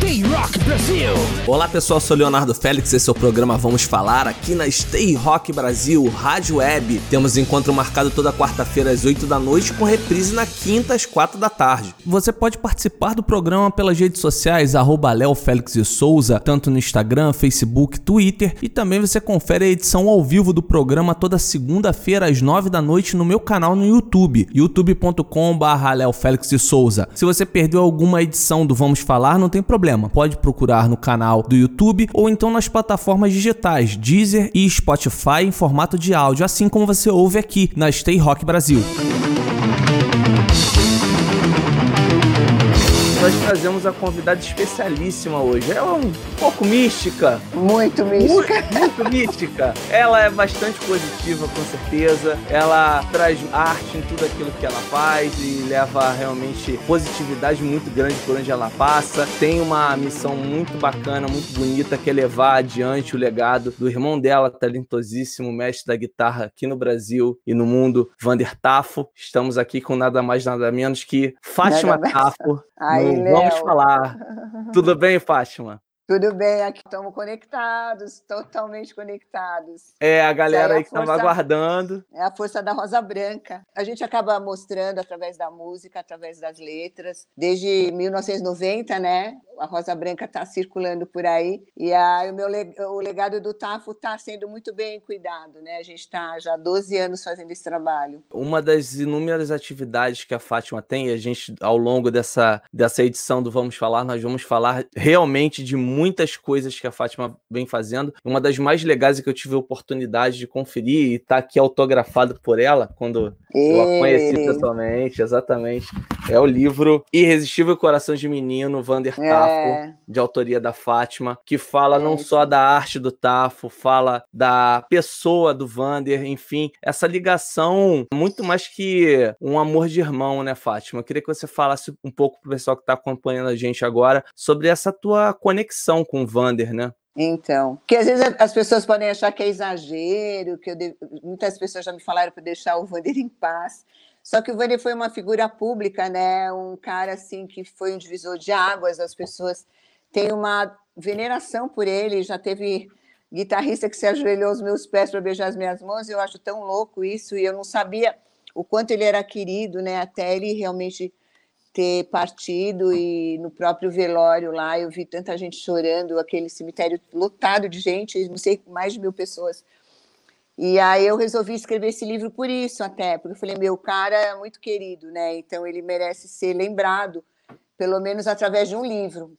Stay Rock Brasil! Olá pessoal, sou Leonardo Félix, esse é o programa Vamos Falar aqui na Stay Rock Brasil, Rádio Web. Temos encontro marcado toda quarta-feira às 8 da noite com reprise na quinta às 4 da tarde. Você pode participar do programa pelas redes sociais, arroba Léo Félix e Souza, tanto no Instagram, Facebook, Twitter e também você confere a edição ao vivo do programa toda segunda-feira às 9 da noite no meu canal no YouTube, youtube.com.br Léo Félix e Souza. Se você perdeu alguma edição do Vamos Falar, não tem problema problema. Pode procurar no canal do YouTube ou então nas plataformas digitais Deezer e Spotify em formato de áudio, assim como você ouve aqui na Stay Rock Brasil. Nós trazemos a convidada especialíssima hoje. Ela é um pouco mística. Muito mística. Muito, muito mística. Ela é bastante positiva, com certeza. Ela traz arte em tudo aquilo que ela faz e leva realmente positividade muito grande por onde ela passa. Tem uma missão muito bacana, muito bonita, que é levar adiante o legado do irmão dela, talentosíssimo mestre da guitarra aqui no Brasil e no mundo, Vander Tafo. Estamos aqui com nada mais, nada menos que Fátima Tafo. Aí, Vamos falar. Tudo bem, Fátima? Tudo bem, aqui estamos conectados, totalmente conectados. É, a galera é aí que estava aguardando. É a força da Rosa Branca. A gente acaba mostrando através da música, através das letras. Desde 1990, né? A Rosa Branca está circulando por aí. E aí, o, meu, o legado do Tafo está sendo muito bem cuidado, né? A gente está já há 12 anos fazendo esse trabalho. Uma das inúmeras atividades que a Fátima tem, e a gente, ao longo dessa, dessa edição do Vamos Falar, nós vamos falar realmente de muitas coisas que a Fátima vem fazendo. Uma das mais legais é que eu tive a oportunidade de conferir e tá aqui autografado por ela quando e... eu a conheci pessoalmente, exatamente. É o livro Irresistível Coração de Menino, Vander é. Tafo, de autoria da Fátima, que fala é. não só da arte do Tafo, fala da pessoa do Vander, enfim, essa ligação muito mais que um amor de irmão, né, Fátima? Eu queria que você falasse um pouco pro pessoal que está acompanhando a gente agora sobre essa tua conexão com o Vander, né? Então, que às vezes as pessoas podem achar que é exagero, que muitas pessoas já me falaram para deixar o Vander em paz. Só que o Vander foi uma figura pública, né? Um cara assim que foi um divisor de águas. As pessoas têm uma veneração por ele. Já teve guitarrista que se ajoelhou aos meus pés para beijar as minhas mãos. Eu acho tão louco isso e eu não sabia o quanto ele era querido, né? Até ele realmente ter partido e no próprio velório lá eu vi tanta gente chorando, aquele cemitério lotado de gente, não sei, mais de mil pessoas. E aí eu resolvi escrever esse livro por isso até, porque eu falei, meu cara é muito querido, né? Então ele merece ser lembrado, pelo menos através de um livro.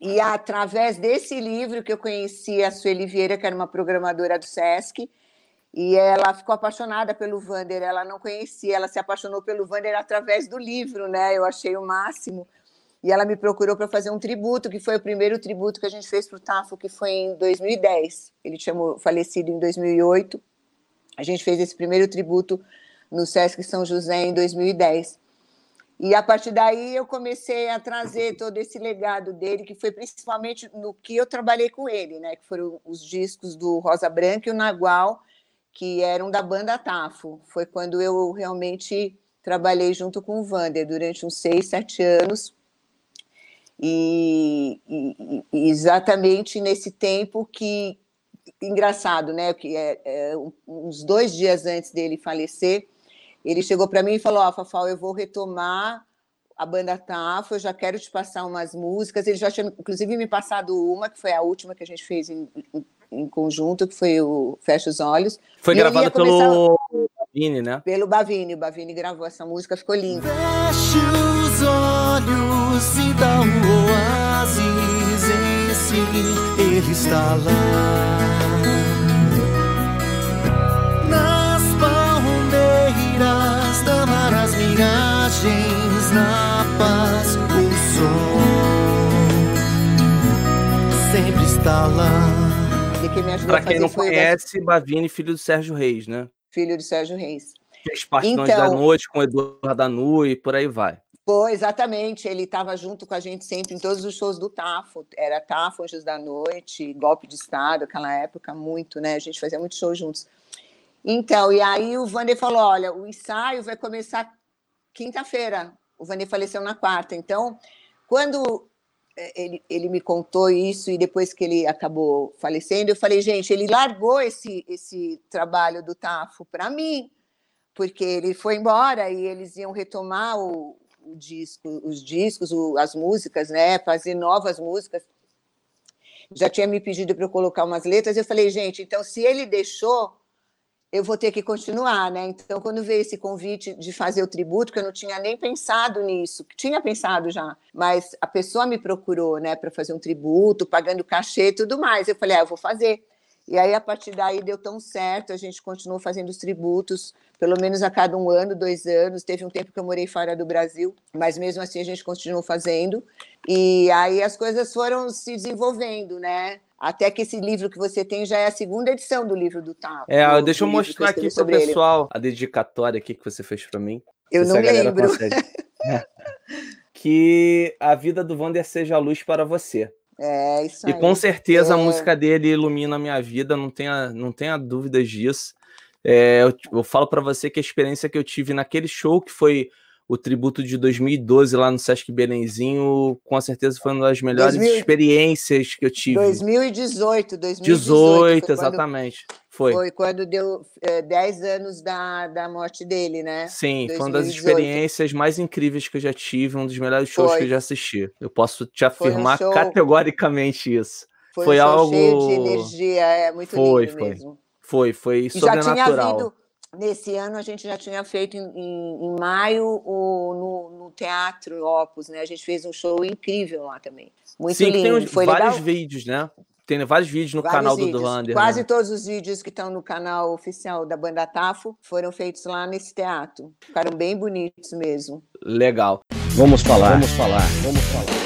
E através desse livro que eu conheci a Sueli Vieira, que era uma programadora do SESC, e ela ficou apaixonada pelo Vander, ela não conhecia, ela se apaixonou pelo Vander através do livro, né? Eu achei o máximo. E ela me procurou para fazer um tributo, que foi o primeiro tributo que a gente fez para o Tafo, que foi em 2010. Ele tinha falecido em 2008. A gente fez esse primeiro tributo no Sesc São José em 2010. E a partir daí eu comecei a trazer todo esse legado dele, que foi principalmente no que eu trabalhei com ele, né? Que foram os discos do Rosa Branca e o Nagual, que eram da banda Tafo. Foi quando eu realmente trabalhei junto com o Vander durante uns seis, sete anos. E, e, exatamente nesse tempo que engraçado, né? Que é, é, uns dois dias antes dele falecer, ele chegou para mim e falou: Ó, oh, Fafal, eu vou retomar a banda Tafo, eu já quero te passar umas músicas. Ele já tinha, inclusive, me passado uma, que foi a última que a gente fez em, em em conjunto, que foi o Fecha os Olhos. Foi gravado pelo Bavini, né? Pelo Bavini. O Bavini gravou essa música, ficou linda. Feche os olhos dá um oásis em si, ele está lá. Nas palmeiras da mar, as miragens, na paz, o sol sempre está lá que pra quem não conhece, o... Bavini, filho do Sérgio Reis, né? Filho do Sérgio Reis. Fez parte então, da Noite com o Eduardo Danu e por aí vai. Foi, exatamente. Ele estava junto com a gente sempre em todos os shows do Tafo. Era Tafo, Anjos da Noite, Golpe de Estado, aquela época, muito, né? A gente fazia muito show juntos. Então, e aí o Vander falou: olha, o ensaio vai começar quinta-feira. O Vander faleceu na quarta. Então, quando é, ele, ele me contou isso e depois que ele acabou falecendo, eu falei, gente, ele largou esse, esse trabalho do Tafo para mim, porque ele foi embora e eles iam retomar o, o disco, os discos, o, as músicas, né? Fazer novas músicas. Já tinha me pedido para eu colocar umas letras. Eu falei, gente, então se ele deixou, eu vou ter que continuar, né? Então, quando veio esse convite de fazer o tributo, que eu não tinha nem pensado nisso, tinha pensado já, mas a pessoa me procurou, né, para fazer um tributo, pagando cachê e tudo mais. Eu falei, ah, eu vou fazer. E aí, a partir daí, deu tão certo, a gente continuou fazendo os tributos, pelo menos a cada um ano, dois anos. Teve um tempo que eu morei fora do Brasil, mas mesmo assim a gente continuou fazendo. E aí as coisas foram se desenvolvendo, né? Até que esse livro que você tem já é a segunda edição do livro do Tapo. É, do, deixa eu mostrar aqui para o pessoal ele. a dedicatória aqui que você fez para mim. Eu não lembro. é. Que a vida do Wander seja a luz para você. É, isso aí. E com certeza é. a música dele ilumina a minha vida, não tenha, não tenha dúvidas disso. É, eu, eu, falo para você que a experiência que eu tive naquele show, que foi o tributo de 2012 lá no Sesc Belenzinho, com certeza foi uma das melhores 2000... experiências que eu tive. 2018, 2018. 18, exatamente. Foi. Foi quando deu é, 10 anos da, da morte dele, né? Sim, 2018. foi uma das experiências mais incríveis que eu já tive, um dos melhores shows foi. que eu já assisti. Eu posso te afirmar um categoricamente isso. Foi, foi um algo. cheio de energia, é muito foi, lindo foi. mesmo. Foi, foi e sobrenatural. Já tinha nesse ano a gente já tinha feito em, em, em maio o, no, no, Teatro Opus, né? A gente fez um show incrível lá também. Muito Sim, lindo. Tem uns, foi vários legal? vídeos, né? Tem vários vídeos no vários canal vídeos. do Wander. Quase né? todos os vídeos que estão no canal oficial da banda Tafo foram feitos lá nesse teatro. Ficaram bem bonitos mesmo. Legal. Vamos falar, vamos falar, vamos falar.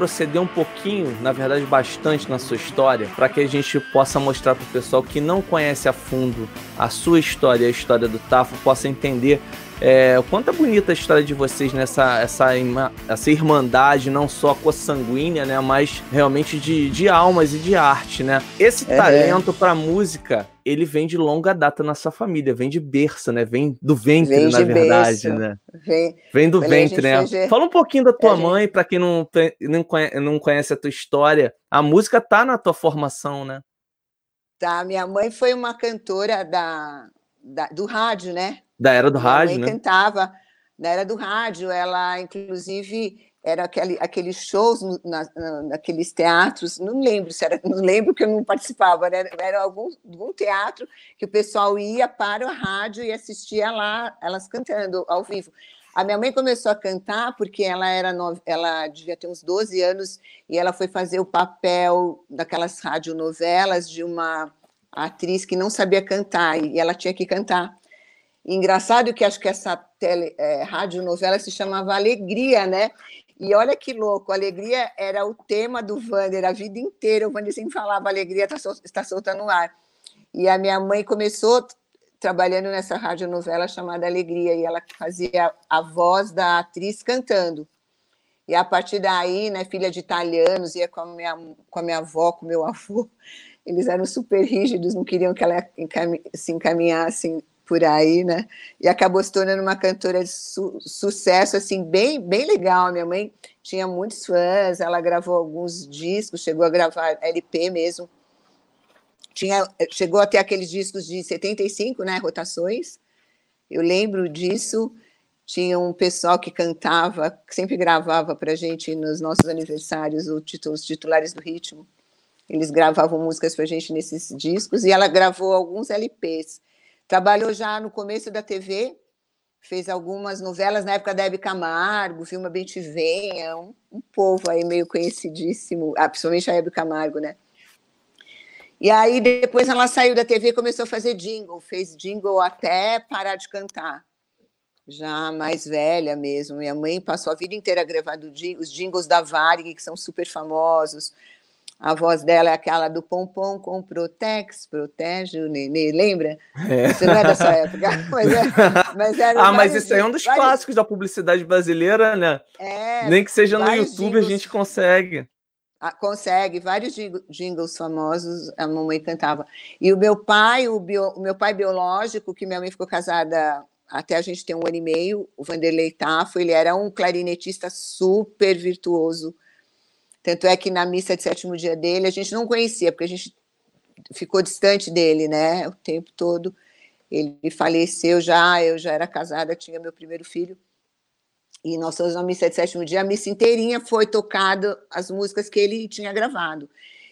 Retroceder um pouquinho, na verdade bastante na sua história, para que a gente possa mostrar para o pessoal que não conhece a fundo a sua história e a história do Tafo possa entender é, o quanto é bonita a história de vocês nessa essa, essa irmandade, não só consanguínea, né? Mas realmente de, de almas e de arte, né? Esse é. talento para música, ele vem de longa data na sua família, vem de berço, né? Vem do ventre, vem na verdade, berço. né? Vem, vem do ventre, né? Fez... Fala um pouquinho da tua é, mãe, para quem não, não, conhece, não conhece a tua história. A música tá na tua formação, né? Tá, minha mãe foi uma cantora da, da do rádio, né? Da era do Minha rádio, mãe né? cantava na era do rádio. Ela, inclusive, era aquele, aqueles shows na, na, naqueles teatros. Não lembro se era, não lembro que eu não participava. Né? Era algum, algum teatro que o pessoal ia para a rádio e assistia lá elas cantando ao vivo. A minha mãe começou a cantar porque ela era no... ela devia ter uns 12 anos e ela foi fazer o papel daquelas radionovelas de uma atriz que não sabia cantar e ela tinha que cantar. Engraçado que acho que essa tele, é, se chamava Alegria, né? E olha que louco, Alegria era o tema do Wander a vida inteira. O Wander sempre falava Alegria está, sol, está solta no ar. E a minha mãe começou trabalhando nessa radionovela chamada Alegria, e ela fazia a voz da atriz cantando. E a partir daí, né, filha de italianos, ia com a minha, com a minha avó, com o meu avô, eles eram super rígidos, não queriam que ela se encaminhasse por aí, né? E acabou se tornando uma cantora de su sucesso, assim, bem, bem legal. Minha mãe tinha muitos fãs, ela gravou alguns discos, chegou a gravar LP mesmo. Tinha, chegou a ter aqueles discos de 75, né? Rotações. Eu lembro disso. Tinha um pessoal que cantava, que sempre gravava para gente nos nossos aniversários título, os titulares do ritmo. Eles gravavam músicas para gente nesses discos e ela gravou alguns LPs. Trabalhou já no começo da TV, fez algumas novelas na época da Hebe Camargo, Vilma Bem Te Venha, um, um povo aí meio conhecidíssimo, ah, principalmente a Hebe Camargo, né? E aí depois ela saiu da TV e começou a fazer jingle, fez jingle até parar de cantar. Já mais velha mesmo. Minha mãe passou a vida inteira gravando os jingles da Varig, que são super famosos. A voz dela é aquela do pompom com Protex, protege o nenê, lembra? É. Você não é dessa época, mas, é, mas era Ah, mas isso aí é um dos vários... clássicos da publicidade brasileira, né? É, Nem que seja no YouTube jingles... a gente consegue. Ah, consegue, vários jingles famosos a mamãe cantava. E o meu pai, o, bio, o meu pai biológico, que minha mãe ficou casada até a gente ter um ano e meio, o Vanderlei Tafo, ele era um clarinetista super virtuoso, tanto é que na missa de sétimo dia dele a gente não conhecia, porque a gente ficou distante dele, né? O tempo todo. Ele faleceu já, eu já era casada, tinha meu primeiro filho. E nós fomos na missa de sétimo dia, a missa inteirinha foi tocada as músicas que ele tinha gravado.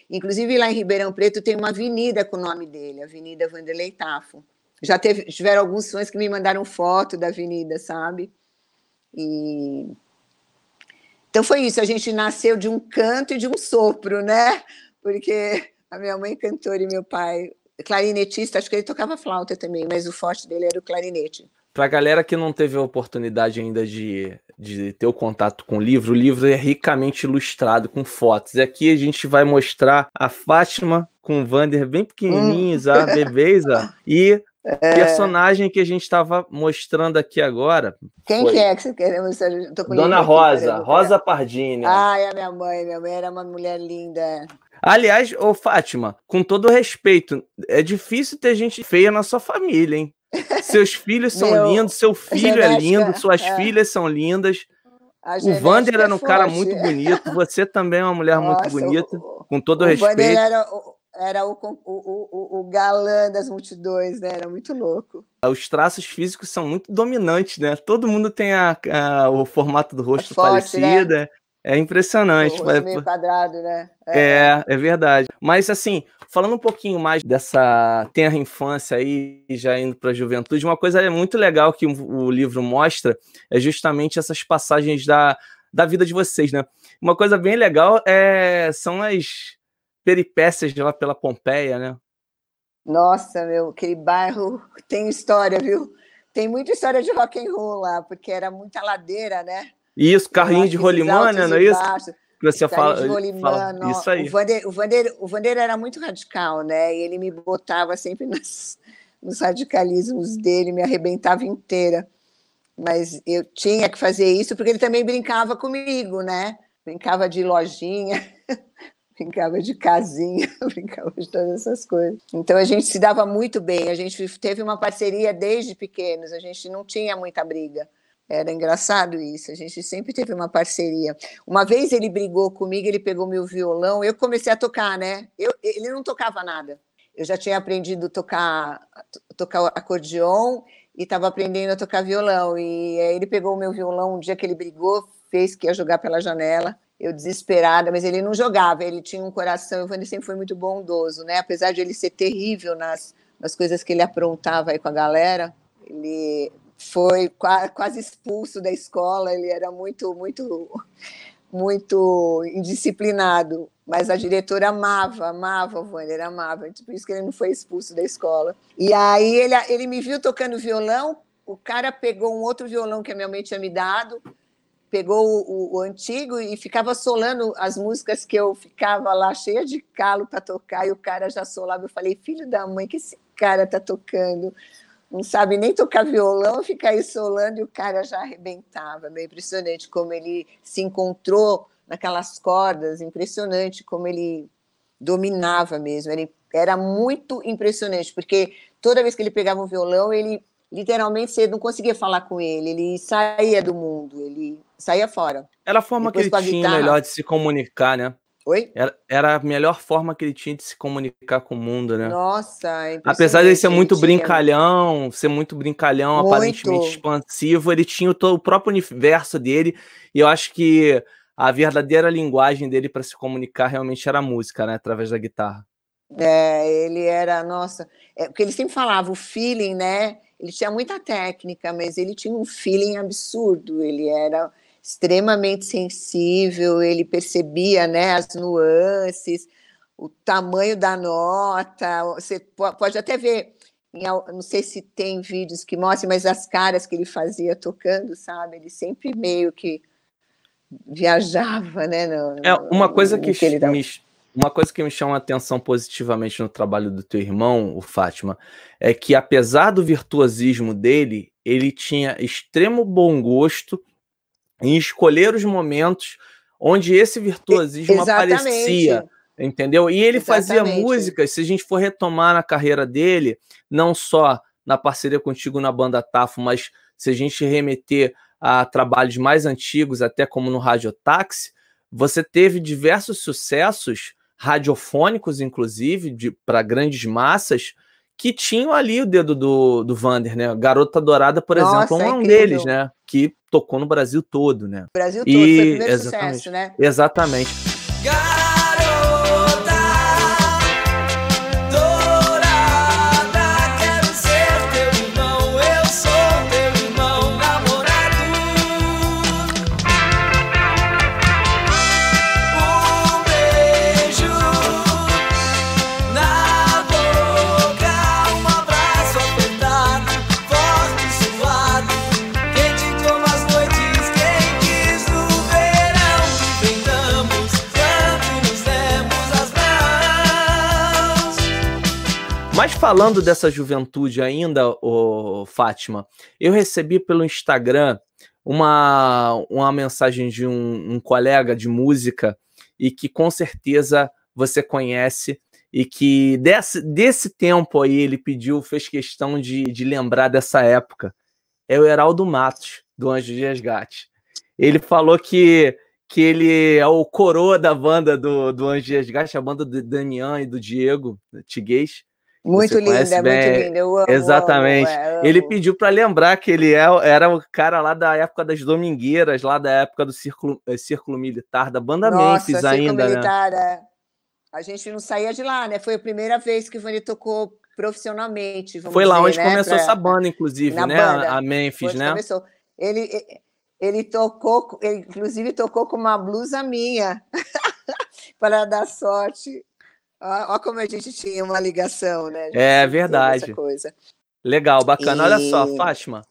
Inclusive lá em Ribeirão Preto tem uma avenida com o nome dele, Avenida Vanderlei Tafo. Já teve, tiveram alguns fãs que me mandaram foto da avenida, sabe? E então foi isso, a gente nasceu de um canto e de um sopro, né? Porque a minha mãe cantora e meu pai clarinetista, acho que ele tocava flauta também, mas o forte dele era o clarinete. Para a galera que não teve a oportunidade ainda de, de ter o contato com o livro, o livro é ricamente ilustrado com fotos. E aqui a gente vai mostrar a Fátima com o Vander bem pequenininhos, hum. a bebês, e é... personagem que a gente estava mostrando aqui agora. Quem foi... que é que você quer mostrar? Dona Rosa, Rosa Pardini. É a minha mãe. Minha mãe era uma mulher linda. Aliás, ô Fátima, com todo respeito, é difícil ter gente feia na sua família, hein? Seus filhos são Meu, lindos, seu filho é lindo, suas é. filhas são lindas. O Vander era um é cara muito bonito, você também é uma mulher Nossa, muito bonita, o, com todo o respeito. Vander era, era o, o, o, o, galã das multidões, né? Era muito louco. Os traços físicos são muito dominantes, né? Todo mundo tem a, a o formato do rosto é forte, parecido. Né? É impressionante. O rosto meio quadrado, né? É. é, é verdade. Mas assim, falando um pouquinho mais dessa tenra infância aí, já indo para a juventude, uma coisa muito legal que o livro mostra é justamente essas passagens da, da vida de vocês, né? Uma coisa bem legal é, são as peripécias lá pela Pompeia, né? Nossa, meu, aquele bairro tem história, viu? Tem muita história de rock and roll lá, porque era muita ladeira, né? Isso, carrinho de rolimã, não é isso? Que você fala, fala, isso aí. O Vander, o, Vander, o Vander era muito radical, né? E ele me botava sempre nas, nos radicalismos dele, me arrebentava inteira. Mas eu tinha que fazer isso porque ele também brincava comigo, né? Brincava de lojinha, brincava de casinha, brincava de todas essas coisas. Então a gente se dava muito bem, a gente teve uma parceria desde pequenos, a gente não tinha muita briga. Era engraçado isso, a gente sempre teve uma parceria. Uma vez ele brigou comigo, ele pegou meu violão, eu comecei a tocar, né? Eu, ele não tocava nada. Eu já tinha aprendido a tocar, tocar acordeon e estava aprendendo a tocar violão. E aí ele pegou o meu violão um dia que ele brigou, fez que ia jogar pela janela. Eu desesperada, mas ele não jogava, ele tinha um coração, Vani sempre foi muito bondoso, né? Apesar de ele ser terrível nas, nas coisas que ele aprontava aí com a galera, ele foi quase expulso da escola, ele era muito, muito, muito indisciplinado, mas a diretora amava, amava o Wander, amava, por isso que ele não foi expulso da escola. E aí ele, ele me viu tocando violão, o cara pegou um outro violão que a minha mãe tinha me dado, pegou o, o, antigo e ficava solando as músicas que eu ficava lá cheia de calo para tocar e o cara já solava. Eu falei, filho da mãe, que esse cara tá tocando? Não sabe nem tocar violão, fica aí solando e o cara já arrebentava. Meio impressionante como ele se encontrou naquelas cordas, impressionante como ele dominava mesmo. Ele era muito impressionante, porque toda vez que ele pegava um violão, ele literalmente você não conseguia falar com ele, ele saía do mundo, ele saía fora. Era a forma Depois, que ele tinha guitarra... melhor de se comunicar, né? Oi? Era, era, a melhor forma que ele tinha de se comunicar com o mundo, né? Nossa, é Apesar de ele ser muito brincalhão, ser muito brincalhão, muito. aparentemente expansivo, ele tinha o, todo, o próprio universo dele, e eu acho que a verdadeira linguagem dele para se comunicar realmente era a música, né? Através da guitarra. É, ele era, nossa, é, porque ele sempre falava o feeling, né? Ele tinha muita técnica, mas ele tinha um feeling absurdo. Ele era extremamente sensível, ele percebia né, as nuances, o tamanho da nota. Você pode até ver, não sei se tem vídeos que mostrem, mas as caras que ele fazia tocando, sabe? Ele sempre meio que viajava, né? No, é uma coisa que, que ele me, uma coisa que me chama a atenção positivamente no trabalho do teu irmão, o Fátima, é que apesar do virtuosismo dele, ele tinha extremo bom gosto em escolher os momentos onde esse virtuosismo Exatamente. aparecia, entendeu? E ele Exatamente. fazia músicas, se a gente for retomar na carreira dele, não só na parceria contigo na banda Tafo, mas se a gente remeter a trabalhos mais antigos, até como no Radiotaxi, você teve diversos sucessos radiofônicos, inclusive, para grandes massas, que tinham ali o dedo do, do Vander, né? Garota Dourada, por Nossa, exemplo, é um deles, né? Que tocou no Brasil todo, né? Brasil todo, e... foi o primeiro exatamente, sucesso, né? Exatamente. Falando dessa juventude ainda, o Fátima, eu recebi pelo Instagram uma, uma mensagem de um, um colega de música e que com certeza você conhece e que desse, desse tempo aí ele pediu, fez questão de, de lembrar dessa época. É o Heraldo Matos, do Anjo de Resgate. Ele falou que, que ele é o coroa da banda do, do Anjo de Resgate, a banda do Damian e do Diego Tiguês. Muito linda, é bem. muito linda. Eu amo, Exatamente. Amo, é, ele pediu para lembrar que ele é, era o cara lá da época das Domingueiras, lá da época do Círculo, eh, Círculo Militar, da banda Nossa, Memphis ainda. Né? Militar, né? é. A gente não saía de lá, né? Foi a primeira vez que o Vani tocou profissionalmente. Foi lá dizer, onde né? começou pra... essa banda, inclusive, Na né? Banda. A Memphis, né? Começou. Ele, ele tocou, ele, inclusive tocou com uma blusa minha para dar sorte Olha como a gente tinha uma ligação, né? É verdade. Coisa. Legal, bacana. E... Olha só, Fátima.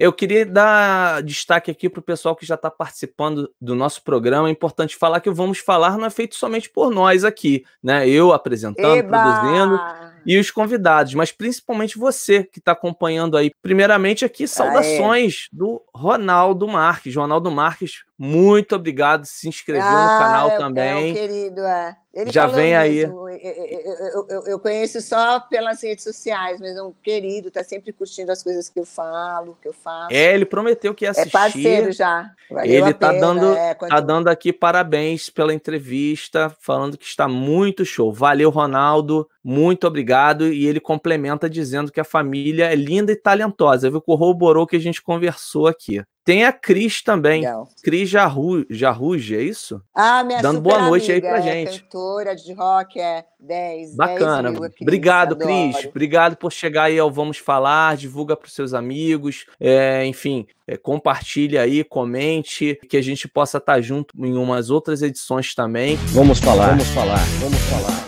Eu queria dar destaque aqui para o pessoal que já está participando do nosso programa. É importante falar que o Vamos Falar não é feito somente por nós aqui, né? Eu apresentando, Eba! produzindo e os convidados, mas principalmente você que está acompanhando aí. Primeiramente aqui, saudações do Ronaldo Marques. Ronaldo Marques, muito obrigado, se inscreveu ah, no canal é, também. É querido, é. Ele Já vem aí. Eu, eu, eu, eu, conheço só pelas redes sociais, mas é um querido, está sempre curtindo as coisas que eu falo, que eu faço. É, ele prometeu que ia assistir. É parceiro já. Valeu ele está dando, é, quando... tá dando aqui parabéns pela entrevista, falando que está muito show. Valeu, Ronaldo. Muito obrigado. E ele complementa dizendo que a família é linda e talentosa. Viu? Corroborou que a gente conversou aqui. Tem a Cris também. Legal. Cris Jarru, Jarruge, é isso? Ah, minha Dando boa noite aí pra é gente. cantora de rock, é 10. Bacana. 10 mil, Obrigado, Cris. Obrigado por chegar aí ao Vamos Falar. Divulga para os seus amigos. É, enfim, é, compartilhe aí, comente, que a gente possa estar tá junto em umas outras edições também. Vamos falar. Vamos falar. Vamos falar.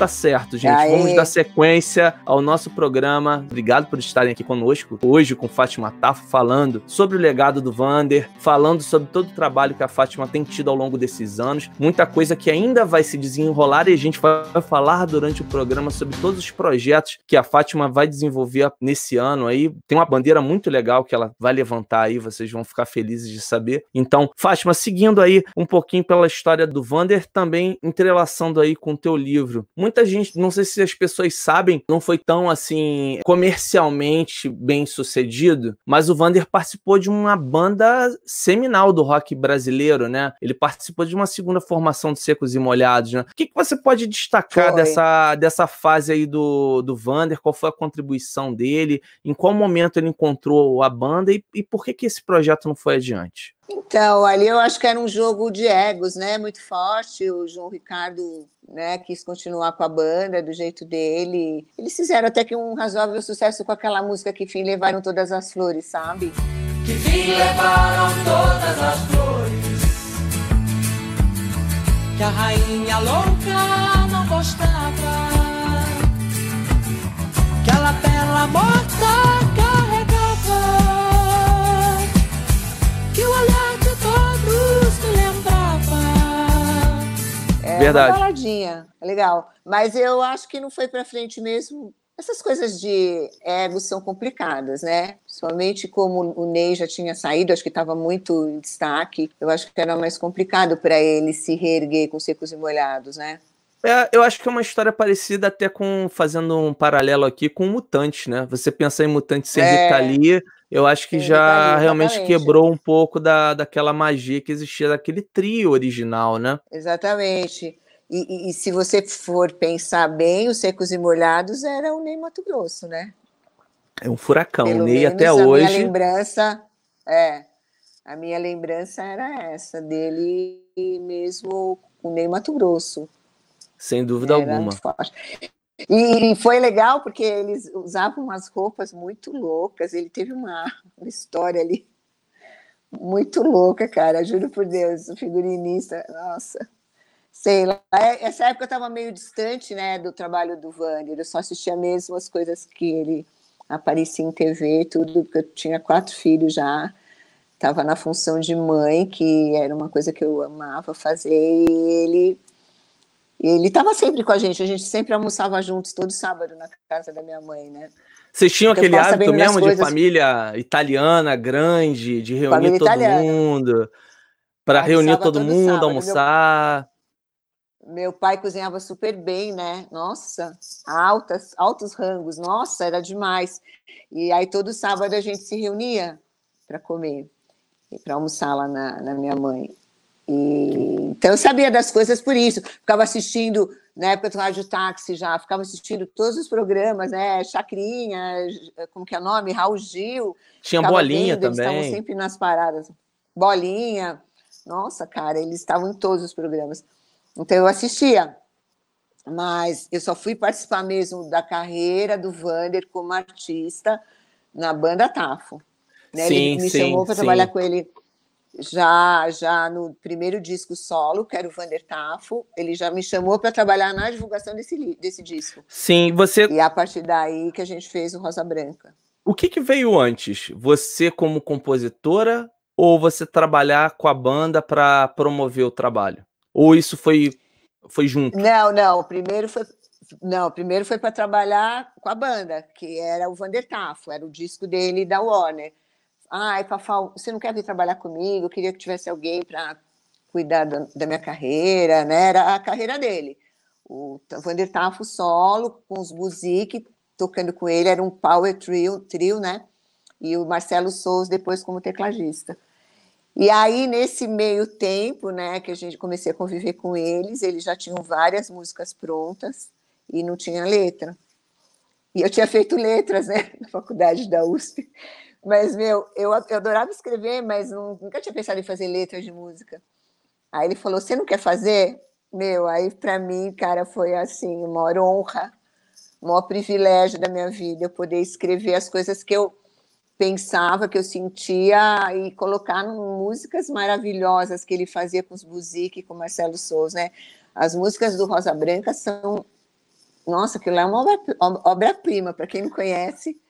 Tá certo, gente. Aê. Vamos dar sequência ao nosso programa. Obrigado por estarem aqui conosco hoje com Fátima Tafo, falando sobre o legado do Vander, falando sobre todo o trabalho que a Fátima tem tido ao longo desses anos. Muita coisa que ainda vai se desenrolar e a gente vai falar durante o programa sobre todos os projetos que a Fátima vai desenvolver nesse ano aí. Tem uma bandeira muito legal que ela vai levantar aí, vocês vão ficar felizes de saber. Então, Fátima, seguindo aí um pouquinho pela história do Vander, também entrelaçando aí com o teu livro. Muito muita gente, não sei se as pessoas sabem, não foi tão assim comercialmente bem sucedido, mas o Vander participou de uma banda seminal do rock brasileiro, né? Ele participou de uma segunda formação de Secos e Molhados, né? O que, que você pode destacar dessa, dessa fase aí do, do Vander? Qual foi a contribuição dele? Em qual momento ele encontrou a banda e, e por que, que esse projeto não foi adiante? Então, ali eu acho que era um jogo de egos, né? Muito forte. O João Ricardo né, quis continuar com a banda do jeito dele. Eles fizeram até que um razoável sucesso com aquela música que fim levaram todas as flores, sabe? Que fim levaram todas as flores. Que a rainha louca não gostava. Que ela bela morta Verdade. uma baladinha, é legal. Mas eu acho que não foi para frente mesmo. Essas coisas de ego são complicadas, né? Principalmente como o Ney já tinha saído, acho que estava muito em destaque. Eu acho que era mais complicado para ele se reerguer com secos e molhados, né? É, eu acho que é uma história parecida até com fazendo um paralelo aqui com Mutante, né? Você pensar em Mutante ser é. Eu acho que Sim, já realmente quebrou um pouco da, daquela magia que existia daquele trio original, né? Exatamente. E, e, e, se você for pensar bem, os Secos e Molhados era o Ney Mato Grosso, né? É um furacão, Pelo Ney até a hoje. Minha lembrança, é, a minha lembrança era essa, dele mesmo o Ney Mato Grosso. Sem dúvida era alguma. E foi legal porque eles usavam umas roupas muito loucas. Ele teve uma, uma história ali muito louca, cara. Juro por Deus, o figurinista, nossa. Sei lá, é, essa época eu estava meio distante, né, do trabalho do Vander. Eu só assistia mesmo as coisas que ele aparecia em TV, tudo, porque eu tinha quatro filhos já. Estava na função de mãe, que era uma coisa que eu amava fazer, e ele ele estava sempre com a gente, a gente sempre almoçava juntos todo sábado na casa da minha mãe, né? Vocês tinham aquele hábito mesmo de família italiana grande, de reunir família todo italiana. mundo, para reunir todo, todo mundo, sábado. almoçar. Meu, meu, pai cozinhava super bem, né? Nossa, altas, altos rangos, nossa, era demais. E aí todo sábado a gente se reunia para comer, para almoçar lá na, na minha mãe. E, então eu sabia das coisas por isso. Ficava assistindo, na época do Rádio Táxi já, ficava assistindo todos os programas, né? Chacrinha, como que é o nome? Raul Gil. Tinha Bolinha vendo, também. Eles estavam sempre nas paradas. Bolinha. Nossa, cara, eles estavam em todos os programas. Então eu assistia. Mas eu só fui participar mesmo da carreira do Vander como artista na banda Tafo. Né? Sim, ele me sim, chamou para trabalhar com ele já já no primeiro disco solo, que era o Vander Tafo, ele já me chamou para trabalhar na divulgação desse, desse disco. Sim, você. E a partir daí que a gente fez o Rosa Branca. O que, que veio antes? Você como compositora ou você trabalhar com a banda para promover o trabalho? Ou isso foi foi junto? Não, não. Primeiro foi não, primeiro foi para trabalhar com a banda, que era o Vander Tafo, era o disco dele da Warner. Ai, Fafá, você não quer vir trabalhar comigo? Eu queria que tivesse alguém para cuidar da, da, minha carreira, né? Era a carreira dele. O Vander Tafo solo, com os Buzik, tocando com ele, era um power trio, trio, né? E o Marcelo Souza depois como tecladista. E aí, nesse meio tempo, né, que a gente comecei a conviver com eles, eles já tinham várias músicas prontas e não tinha letra. E eu tinha feito letras, né, na faculdade da USP. Mas, meu, eu, eu adorava escrever, mas nunca tinha pensado em fazer letras de música. Aí ele falou: Você não quer fazer? Meu, aí para mim, cara, foi assim, uma honra, o maior privilégio da minha vida, eu poder escrever as coisas que eu pensava, que eu sentia e colocar em músicas maravilhosas que ele fazia com os Buzik, com Marcelo Souza, né? As músicas do Rosa Branca são, nossa, aquilo é uma obra-prima, para quem não conhece.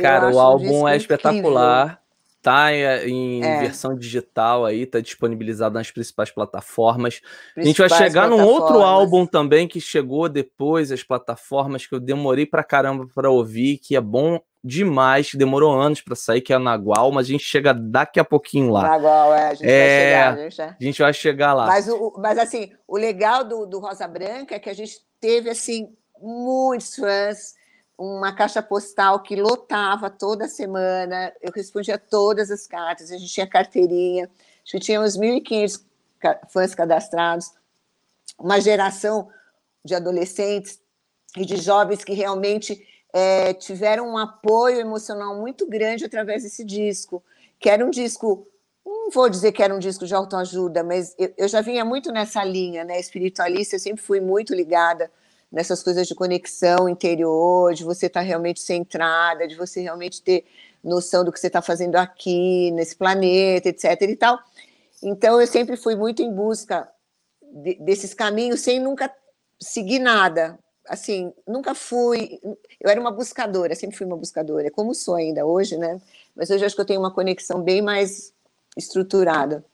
Cara, o álbum é espetacular. Tá em, é. versão digital aí, tá disponibilizado nas principais plataformas. Principais a gente vai chegar num outro álbum também que chegou depois as plataformas que eu demorei pra caramba para ouvir, que é bom demais, que demorou anos para sair, que é a Nagual, mas a gente chega daqui a pouquinho lá. Nagual, é, a gente é, vai chegar. A gente, a gente vai chegar lá. Mas, o, mas assim, o legal do, do Rosa Branca é que a gente teve, assim, muitos fãs, uma caixa postal que lotava toda semana, eu respondia todas as cartas, a gente tinha carteirinha, acho que tinha uns 1.500 fãs cadastrados, uma geração de adolescentes e de jovens que realmente é, tiveram um apoio emocional muito grande através desse disco, que era um disco, não vou dizer que era um disco de autoajuda, mas eu, eu já vinha muito nessa linha, né, espiritualista, eu sempre fui muito ligada nessas coisas de conexão interior, de você estar tá realmente centrada, de você realmente ter noção do que você está fazendo aqui, nesse planeta, etc. e tal. Então, eu sempre fui muito em busca de, desses caminhos, sem nunca seguir nada. Assim, nunca fui. Eu era uma buscadora, sempre fui uma buscadora, como sou ainda hoje, né? Mas hoje acho que eu tenho uma conexão bem mais estruturada.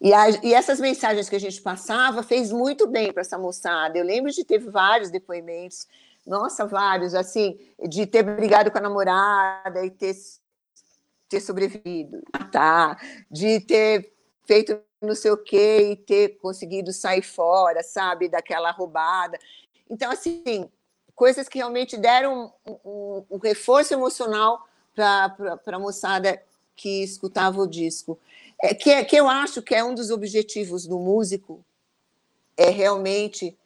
E, a, e, essas mensagens que a gente passava fez muito bem para essa moçada. Eu lembro de ter vários depoimentos, nossa, vários, assim, de ter brigado com a namorada e ter, ter sobrevivido, tá? De ter feito não sei o quê e ter conseguido sair fora, sabe, daquela roubada. Então, assim, coisas que realmente deram um, um, um reforço emocional para a moçada que escutava o disco. É, que, é, que eu acho que é um dos objetivos do músico, é realmente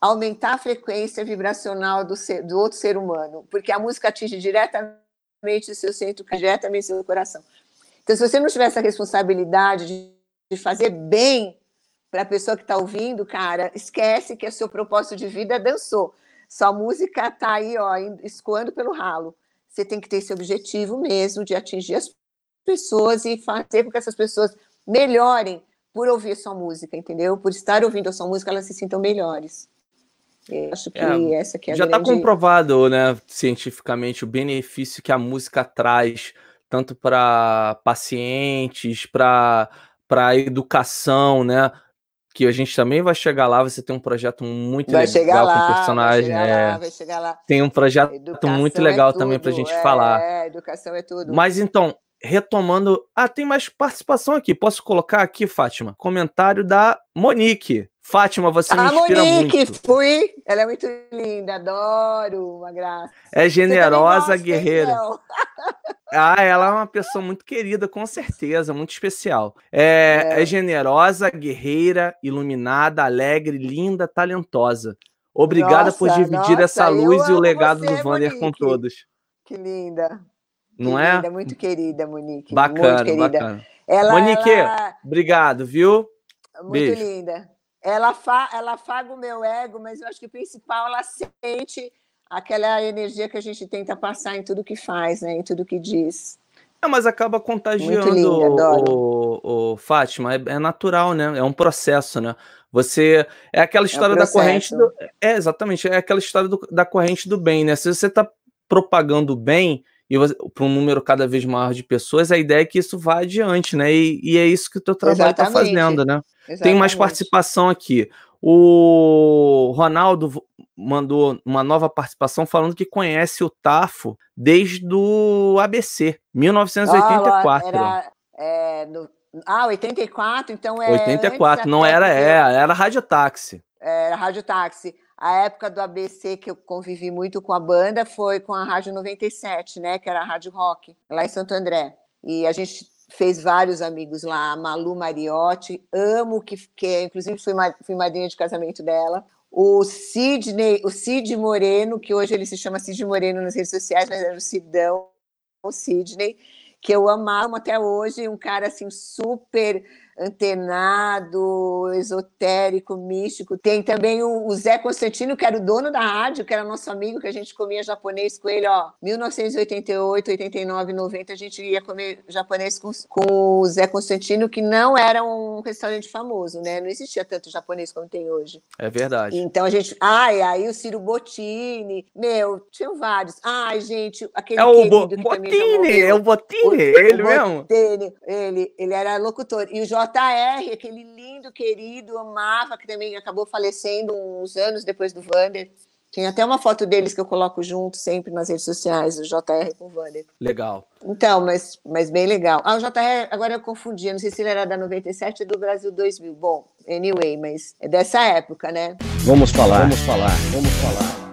aumentar a frequência vibracional do, ser, do outro ser humano, porque a música atinge diretamente o seu centro, diretamente o seu coração. Então, se você não tiver essa responsabilidade de, de fazer bem para a pessoa que está ouvindo, cara, esquece que o seu propósito de vida dançou. Sua música está aí, ó, escoando pelo ralo. Você tem que ter esse objetivo mesmo de atingir as pessoas e fazer com que essas pessoas melhorem por ouvir sua música, entendeu? Por estar ouvindo a sua música, elas se sintam melhores. Eu acho que é, essa que é a Já está grande... comprovado, né, cientificamente, o benefício que a música traz, tanto para pacientes, para para educação, né? Que a gente também vai chegar lá. Você tem um projeto muito vai legal lá, com personagem. Vai chegar, é. lá, vai chegar lá. Tem um projeto educação muito legal é também para a gente é, falar. É, educação é tudo. Mas então, retomando. Ah, tem mais participação aqui. Posso colocar aqui, Fátima? Comentário da Monique. Fátima, você me inspira Monique, muito. fui. Ela é muito linda, adoro, uma graça. É generosa, guerreira. ah, ela é uma pessoa muito querida, com certeza, muito especial. É, é. é generosa, guerreira, iluminada, alegre, linda, talentosa. Obrigada nossa, por dividir nossa, essa luz e o legado você, do Vander com todos. Que linda. Não querida, é? Muito querida, Monique. Bacana, muito querida. bacana. Ela, Monique, ela... obrigado, viu? Muito Beijo. linda. Ela, fa... ela afaga o meu ego, mas eu acho que o principal, ela sente aquela energia que a gente tenta passar em tudo que faz, né? em tudo que diz. É, mas acaba contagiando linda, o, o, Fátima, é, é, natural, né? É um processo, né? Você é aquela história é um da corrente do, é exatamente, é aquela história do, da corrente do bem, né? Se você está propagando bem, e para um número cada vez maior de pessoas, a ideia é que isso vá adiante, né? E, e é isso que o teu trabalho está fazendo, né? Exatamente. Tem mais participação aqui. O Ronaldo mandou uma nova participação falando que conhece o Tafo desde o ABC, 1984. era, é, ah, 84, então é. 84, não era, é, era Rádio Táxi. Era Rádio Táxi a época do ABC que eu convivi muito com a banda foi com a Rádio 97, né, que era a Rádio Rock, lá em Santo André. E a gente fez vários amigos lá, a Malu Mariotti, amo que, que inclusive fui, fui madrinha de casamento dela. O Sidney, o Cid Moreno, que hoje ele se chama Cid Moreno nas redes sociais, mas era o Sidão, o Sidney, que eu amava até hoje, um cara assim super antenado, esotérico, místico. Tem também o, Zé Constantino, que era o dono da rádio, que era nosso amigo, que a gente comia japonês com ele, ó. 1988, 89, 90, a gente ia comer japonês com, com o Zé Constantino, que não era um restaurante famoso, né? Não existia tanto japonês como tem hoje. É verdade. Então a gente. Ai, aí o Ciro Bottini, meu, tinham vários. Ai, gente, aquele. É o Bo Bottini, é o Bottini, o, ele o mesmo. Bottini, ele, ele era locutor. E o J JR, aquele lindo, querido, amava, que também acabou falecendo uns anos depois do Vander. Tem até uma foto deles que eu coloco junto sempre nas redes sociais, o JR com o Vander. Legal. Então, mas, mas bem legal. Ah, o JR, agora eu confundi, não sei se ele era da 97 ou do Brasil 2000. Bom, anyway, mas é dessa época, né? Vamos falar, vamos falar, vamos falar.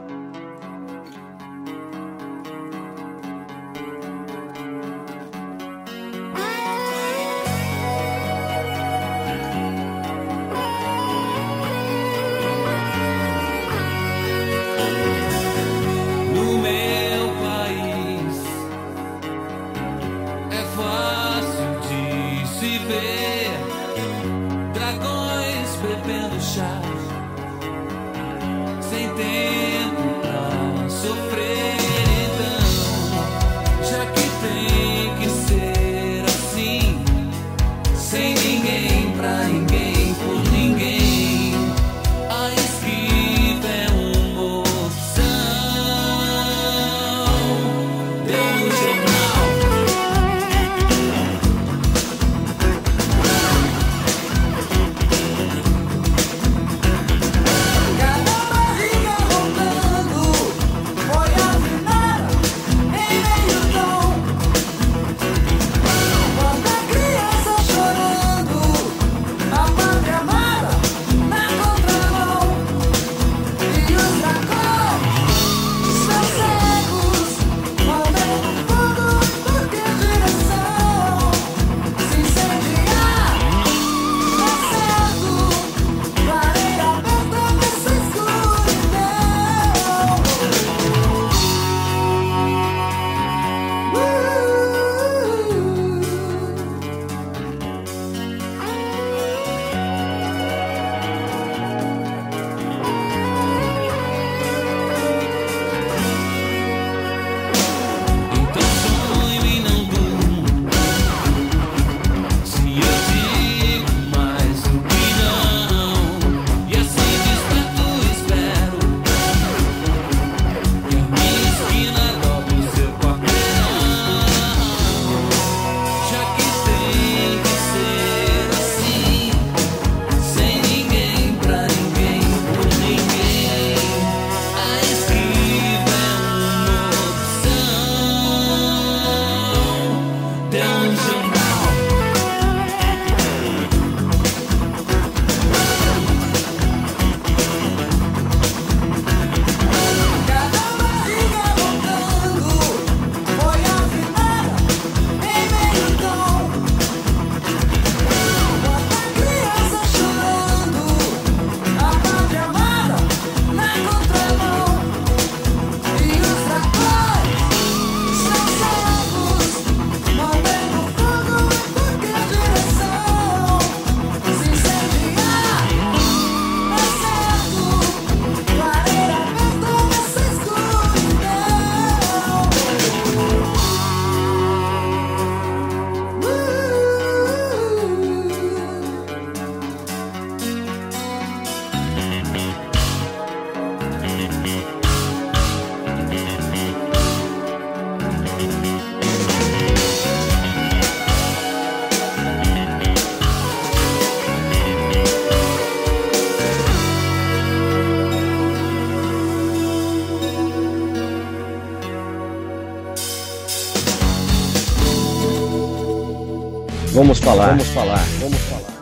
Vamos falar. Vamos falar. Vamos falar.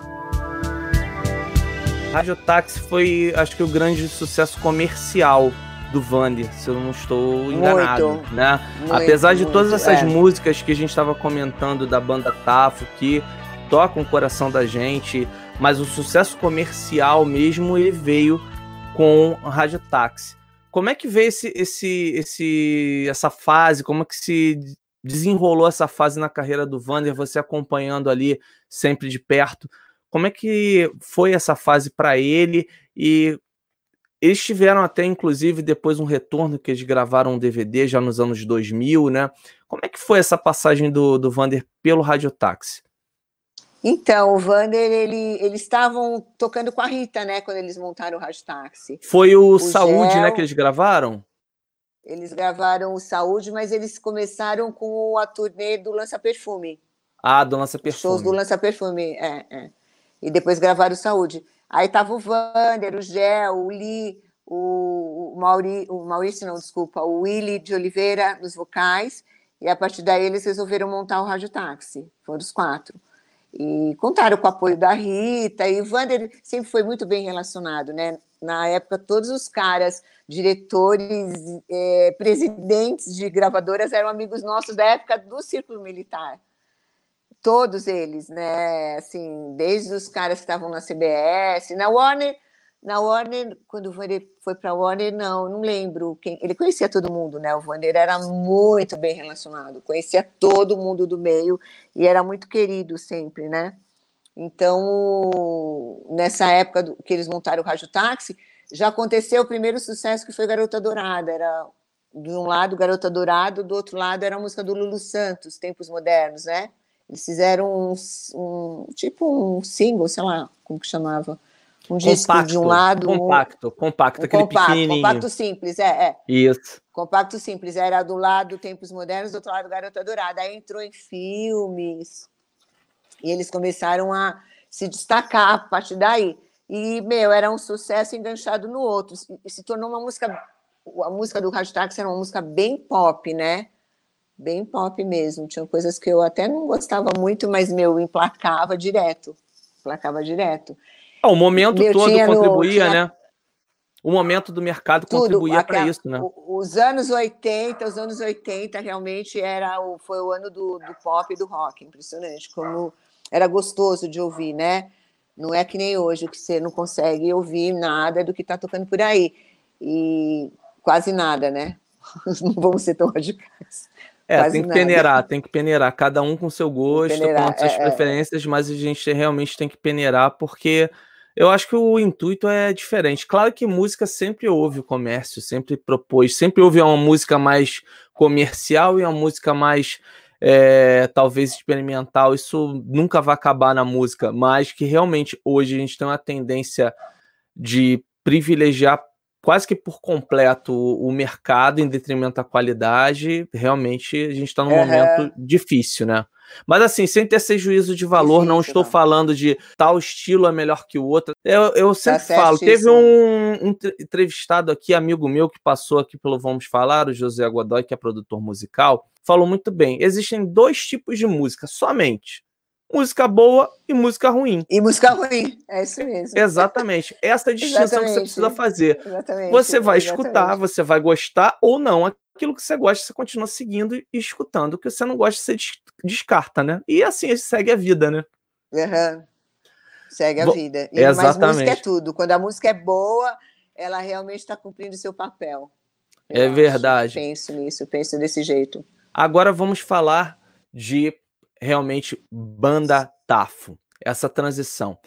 Rádio Táxi foi, acho que, o grande sucesso comercial do Vander, se eu não estou enganado, Muito, né? muito, Apesar de todas muito, essas é. músicas que a gente estava comentando da banda Tafo, que tocam o coração da gente, mas o sucesso comercial mesmo ele veio com a Rádio Táxi. Como é que veio esse, esse, esse, essa fase? Como é que se desenrolou essa fase na carreira do Vander? Você acompanhando ali sempre de perto. Como é que foi essa fase para ele? E eles tiveram até, inclusive, depois um retorno que eles gravaram um DVD já nos anos 2000, né? Como é que foi essa passagem do, do Vander pelo Radiotáxi? Então, o Vander, ele, eles estavam tocando com a Rita, né? Quando eles montaram o Rádio Táxi. Foi o, O Saúde, né, Gel- que eles gravaram? Eles gravaram o Saúde, mas eles começaram com a turnê do Lança Perfume. Ah, do Lança Os shows do Perfume. Lança Perfume, é, é. E depois gravaram o Saúde. Aí tava o Vander, o Gel, o Lee, o, o, Mauri, o Maurício, não, desculpa, o Willy de Oliveira nos vocais. E a partir daí eles resolveram montar o Rádio Táxi. Foram os quatro. E contaram com o apoio da Rita. E o Vander sempre foi muito bem relacionado, né? Na época, todos os caras, diretores, eh, presidentes de gravadoras eram amigos nossos da época do Círculo Militar todos eles, né? Assim, desde os caras que estavam na CBS, na Warner, na Warner, quando o Vander foi para a Warner, não, não lembro quem. Ele conhecia todo mundo, né? O Vander era muito bem relacionado, conhecia todo mundo do meio e era muito querido sempre, né? Então, nessa época que eles montaram o Rádio Táxi, já aconteceu o primeiro sucesso que foi Garota Dourada. Era de um lado Garota Dourado, do outro lado era a música do Lulu Santos, Tempos Modernos, né? Eles fizeram um, um- tipo um single, sei lá, como que chamava? Um disco de um lado, um- compacto, compacto, um aquele compacto, pequenininho. compacto simples, é, é. Isso. Compacto simples, era do lado Tempos Modernos, do outro lado Garota Dourada. Aí entrou em filmes e eles começaram a se destacar a partir daí. E, meu, era um sucesso enganchado no outro. E se tornou uma música. A música do Táxi era uma música bem pop, né? Bem pop mesmo. Tinha coisas que eu até não gostava muito, mas, meu, emplacava direto. Emplacava direto. Ah, o momento Meu, todo tinha no- contribuía, tinha- né? O momento do mercado Tudo. contribuía para isso, né? Os anos 80, os anos 80 realmente era o, foi o ano do, do pop e do rock. Impressionante. Como era gostoso de ouvir, né? Não é que nem hoje, que você não consegue ouvir nada do que está tocando por aí. E quase nada, né? Não vamos ser tão radicais. É, quase tem que nada. peneirar, tem que peneirar, cada um com seu gosto, peneirar, com as suas é, é. preferências, mas a gente realmente tem que peneirar, porque eu acho que o intuito é diferente. Claro que música sempre houve o comércio, sempre propôs, sempre houve uma música mais comercial e uma música mais é, talvez experimental. Isso nunca vai acabar na música, mas que realmente hoje a gente tem uma tendência de privilegiar quase que por completo o mercado em detrimento da qualidade, realmente a gente está num Aham. momento difícil, né? Mas assim, sem ter esse juízo de valor, não Difícil, estou não. falando de tal estilo é melhor que o outro. Eu, eu sempre falo, teve um, um entre- entrevistado aqui, amigo meu, que passou aqui pelo Vamos Falar, o José Godoy, que é produtor musical, falou muito bem. Existem dois tipos de música, somente. Música boa e música ruim. E música ruim, é isso mesmo. Exatamente. Essa é a distinção que você Exatamente. precisa fazer. Exatamente. Você vai exatamente. escutar, você vai gostar ou não. Aquilo que você gosta, você continua seguindo e escutando. O que você não gosta, você des- descarta, né? E assim segue a vida, né? Aham. Segue a Bom, vida. E, Mas música é exatamente. tudo. Quando a música é boa, ela realmente está cumprindo o seu papel. Eu É acho. verdade. Penso nisso, penso desse jeito. Agora vamos falar de realmente banda Tafo. Essa transição.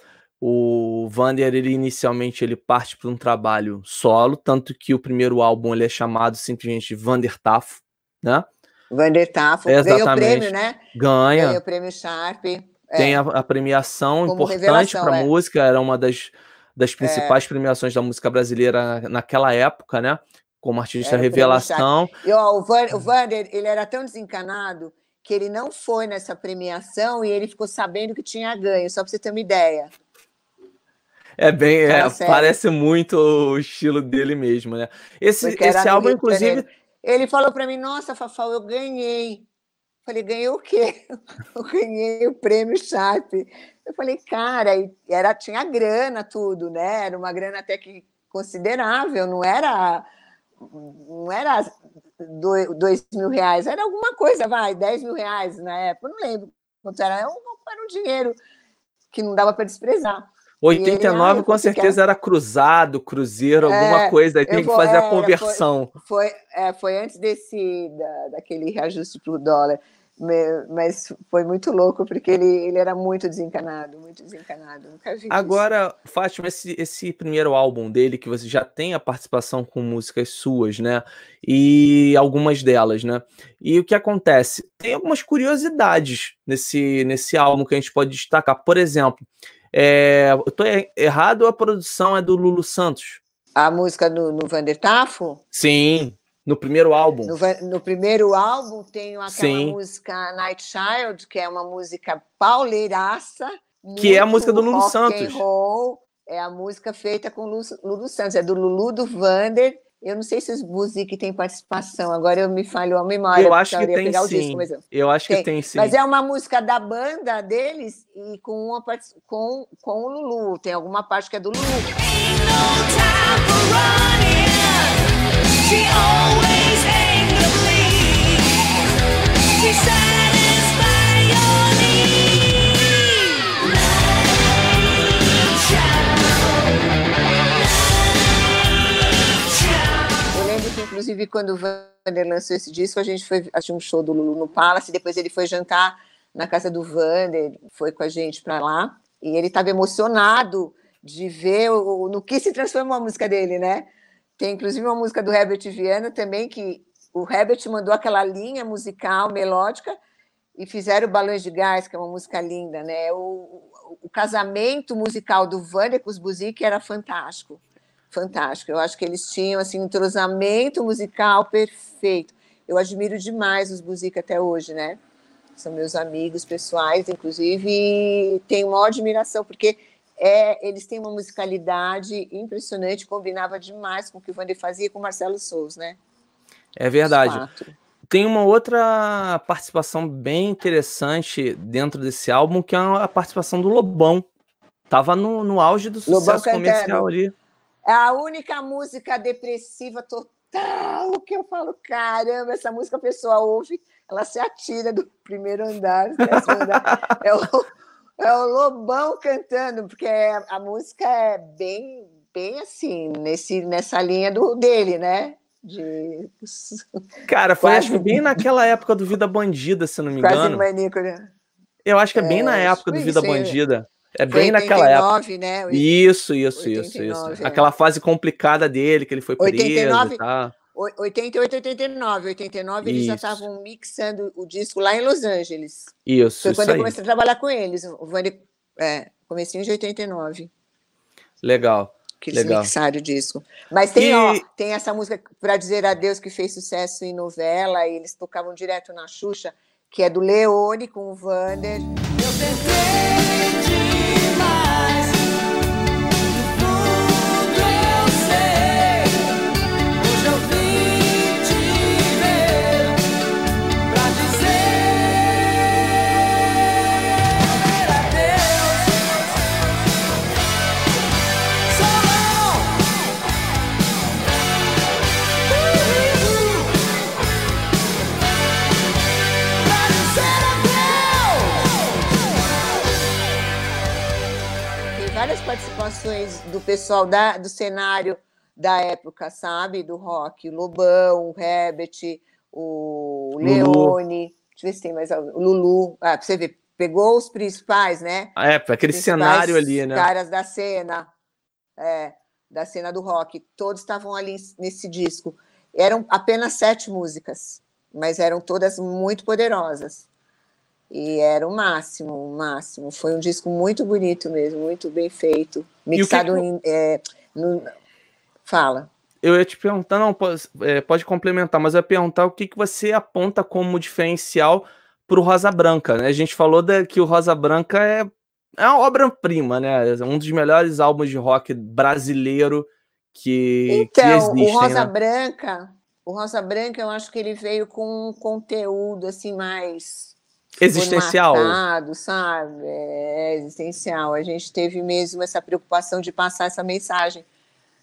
O Vander, ele inicialmente ele parte para um trabalho solo, tanto que o primeiro álbum ele é chamado simplesmente de Vander Tafo, né? Vander Tafo ganhou o Exatamente. prêmio, né? Ganha, Ganhou o prêmio Sharp. É, tem a, a premiação Como importante para a é. música, era uma das, das principais premiações da música brasileira naquela época, né? Como artista o revelação. E ó, o, Van, o Vander, ele era tão desencanado que ele não foi nessa premiação e ele ficou sabendo que tinha ganho, só para você ter uma ideia. É bem, é, Fala sério. parece muito o estilo dele mesmo, né? Esse, esse álbum, inclusive. Ele falou para mim: Nossa, Fafá, eu ganhei. Falei: Ganhou o quê? Eu ganhei o prêmio Sharp. Eu falei: Cara, e era, tinha grana, tudo, né? Era uma grana até que considerável, não era não era dois mil reais, era alguma coisa, vai, 10 mil reais na época, não lembro quanto era, era um, era um dinheiro que não dava para desprezar. 89 ele, com certeza era cruzado, cruzeiro, é, alguma coisa, aí tem que fazer é, a conversão. Foi, foi, é, foi antes desse, da, daquele reajuste para o dólar mas foi muito louco porque ele, ele era muito desencanado, muito desencanado. Nunca vi Agora, isso. Fátima, esse, esse primeiro álbum dele, que você já tem a participação com músicas suas, né? E algumas delas, né? E o que acontece? Tem algumas curiosidades nesse, nesse álbum que a gente pode destacar. Por exemplo, é, eu tô errado, a produção é do Lulu Santos. A música no, no Vander Tafo? Sim. No primeiro álbum. No, no primeiro álbum tem aquela Sim. música Night Child, que é uma música pauleiraça. Que é a música do Lulu Santos. Roll, é a música feita com Lulu, Lulu Santos, é do Lulu do Vander. Eu não sei se os Buzik têm participação, agora eu me falho a memória. Eu acho que tem sim. Disco, eu... eu... acho tem. que tem sim. Mas é uma música da banda deles e com, uma, com, com o Lulu. Tem alguma parte que é do Lulu. Eu lembro que, inclusive, quando o Vander lançou esse disco, a gente foi assistir um show do Lulu no Palace, depois ele foi jantar na casa do Vander, foi com a gente para lá, e ele estava emocionado de ver o, no que se transformou a música dele, né? Tem inclusive uma música do Herbert Viana também, que o Herbert mandou aquela linha musical, melódica, e fizeram Balões de Gás, que é uma música linda, né? O, o casamento musical do Vânia com os Buzik era fantástico, fantástico. Eu acho que eles tinham assim um entrosamento musical perfeito. Eu admiro demais os Buzik até hoje, né? São meus amigos pessoais, inclusive, e tenho uma admiração, porque é, eles têm uma musicalidade impressionante, combinava demais com o que o Vander fazia com o Marcelo Souza, né? É verdade. Tem uma outra participação bem interessante dentro desse álbum, que é a participação do Lobão. Tava no, no auge do sucesso comercial ali. É a única música depressiva total que eu falo, caramba, essa música a pessoa ouve, ela se atira do primeiro andar. andar. é, o, é o Lobão cantando, porque a música é bem, bem assim, nesse, nessa linha do, dele, né? De... Cara, foi Quase... acho bem naquela época do Vida Bandida, se não me engano. Quase maníaco, né? Eu acho que é, é bem na época do Vida Bandida. É bem 89, naquela época. Né? Isso, isso, 89, isso, isso. É. Aquela fase complicada dele, que ele foi preso 89, e tal. 88, 89. 89 eles já estavam mixando o disco lá em Los Angeles. Isso, Foi isso quando aí. eu comecei a trabalhar com eles. O Vani, é, comecinho de 89. Legal. Que eles legal. mixaram o disco. Mas tem, e... ó, tem essa música Para Dizer Adeus que fez sucesso em novela, e eles tocavam direto na Xuxa, que é do Leone com o Vander. Eu tentei participações do pessoal da, do cenário da época, sabe? Do rock, o Lobão, o Herbert, o Leone, deixa eu ver se tem mais o Lulu. Ah, pra você ver, pegou os principais, né? É, aquele cenário ali, né? caras da cena, é, da cena do rock, todos estavam ali nesse disco. Eram apenas sete músicas, mas eram todas muito poderosas. E era o máximo, o máximo. Foi um disco muito bonito mesmo, muito bem feito. Mixado que... em. É, no... Fala. Eu ia te perguntar, não, pode, é, pode complementar, mas eu ia perguntar o que, que você aponta como diferencial para o Rosa Branca. Né? A gente falou da, que o Rosa Branca é, é uma obra-prima, né? Um dos melhores álbuns de rock brasileiro que, então, que existem. O Rosa né? Branca, o Rosa Branca, eu acho que ele veio com um conteúdo assim mais existencial. Marcado, sabe? É existencial. A gente teve mesmo essa preocupação de passar essa mensagem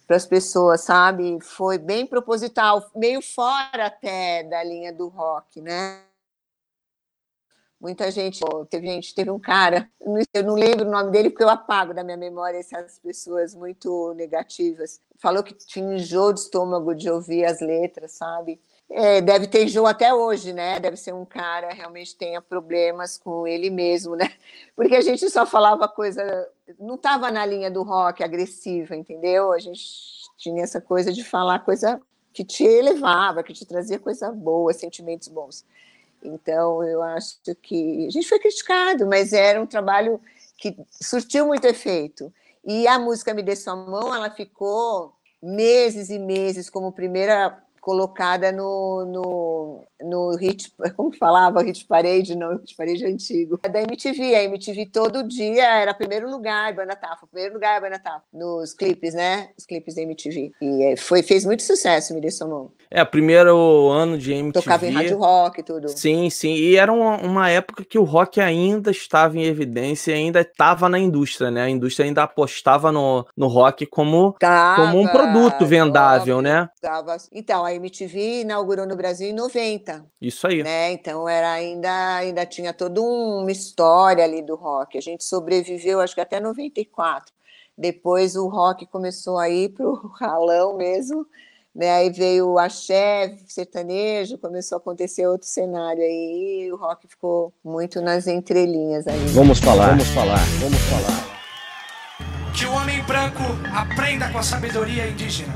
para as pessoas, sabe? Foi bem proposital, meio fora até da linha do rock, né? Muita gente, teve gente, teve um cara, eu não lembro o nome dele porque eu apago da minha memória essas pessoas muito negativas. Falou que tinha enjoo de estômago de ouvir as letras, sabe? É, deve ter enjoo até hoje, né? Deve ser um cara realmente tenha problemas com ele mesmo, né? Porque a gente só falava coisa, não estava na linha do rock agressiva, entendeu? A gente tinha essa coisa de falar coisa que te elevava, que te trazia coisa boa, sentimentos bons. Então, eu acho que a gente foi criticado, mas era um trabalho que surtiu muito efeito. E a música Me Dê Sua Mão, ela ficou meses e meses como primeira colocada no, no, no hit, como falava, hit parade, não, hit parade é antigo, é da MTV, a MTV todo dia era primeiro lugar, Banda Tafa, primeiro lugar, Banda Tafa, nos clipes, né, os clipes da MTV, e é, foi, fez muito sucesso, me dê sua mão. É, primeiro ano de MTV. Tocava em rádio rock e tudo. Sim, sim, e era uma, uma época que o rock ainda estava em evidência ainda estava na indústria, né, a indústria ainda apostava no, no rock como, tava, como um produto vendável, rock, né. Tava, então, a a MTV inaugurou no Brasil em 90. Isso aí. Né? Então era ainda ainda tinha toda uma história ali do rock. A gente sobreviveu acho que até 94. Depois o rock começou a ir para o ralão mesmo. Né, aí veio o axé, sertanejo, começou a acontecer outro cenário aí, e o rock ficou muito nas entrelinhas aí. Vamos falar, vamos falar, vamos falar. Que o homem branco aprenda com a sabedoria indígena.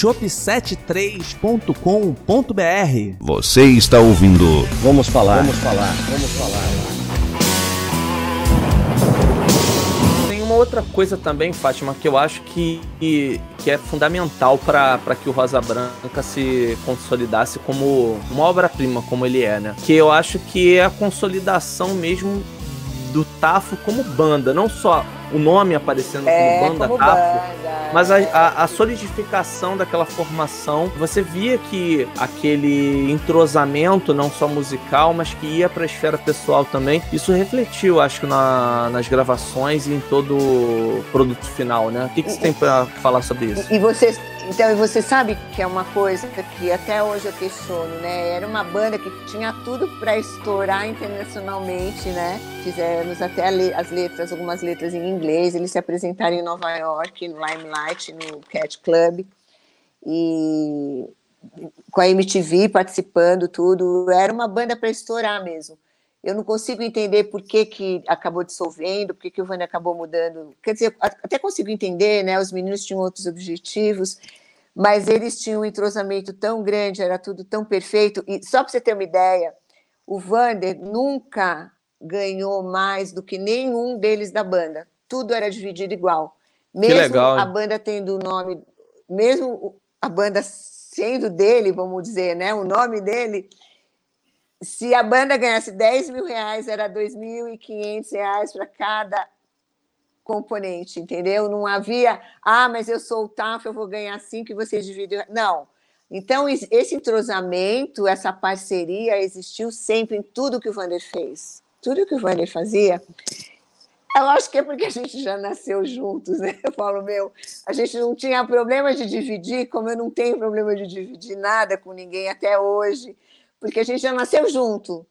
shop73.com.br. Você está ouvindo. Vamos falar. Vamos falar. Vamos falar. Tem uma outra coisa também, Fátima, que eu acho que, que é fundamental para que o Rosa Branca se consolidasse como uma obra-prima, como ele é, né? Que eu acho que é a consolidação mesmo do Tafo como banda, não só o nome aparecendo É, como banda como Tafo, banda, mas a, a- a solidificação daquela formação, você via que aquele entrosamento, não só musical, mas que ia para a esfera pessoal também, isso refletiu, acho que, na- nas gravações e em todo o produto final, né? O que, que você tem para falar sobre isso? E você, então, e você sabe que é uma coisa que até hoje eu questiono, né? Era uma banda que tinha tudo para estourar internacionalmente, né? Fizemos até le- as letras, algumas letras em inglês. Eles se apresentaram em Nova York, no Limelight, no Cat Club. E com a MTV participando, tudo. Era uma banda para estourar mesmo. Eu não consigo entender por que, que acabou dissolvendo, por que, que o Vânia acabou mudando. Quer dizer, até consigo entender, né? Os meninos tinham outros objetivos, mas eles tinham um entrosamento tão grande, era tudo tão perfeito. E só para você ter uma ideia, o Vander nunca ganhou mais do que nenhum deles da banda. Tudo era dividido igual. Mesmo legal, hein? a banda tendo o nome, mesmo a banda sendo dele, vamos dizer, né? O nome dele, se a banda ganhasse 10 mil reais, era 2.500 reais para cada componente, entendeu? Não havia, ah, mas eu sou o TAF, eu vou ganhar cinco e vocês dividem. Não. Então, es- esse entrosamento, essa parceria existiu sempre em tudo que o Vander fez. Tudo que o Vander fazia. Eu acho que é porque a gente já nasceu juntos, né? Eu falo, meu, a gente não tinha problema de dividir, como eu não tenho problema de dividir nada com ninguém até hoje, porque a gente já nasceu junto.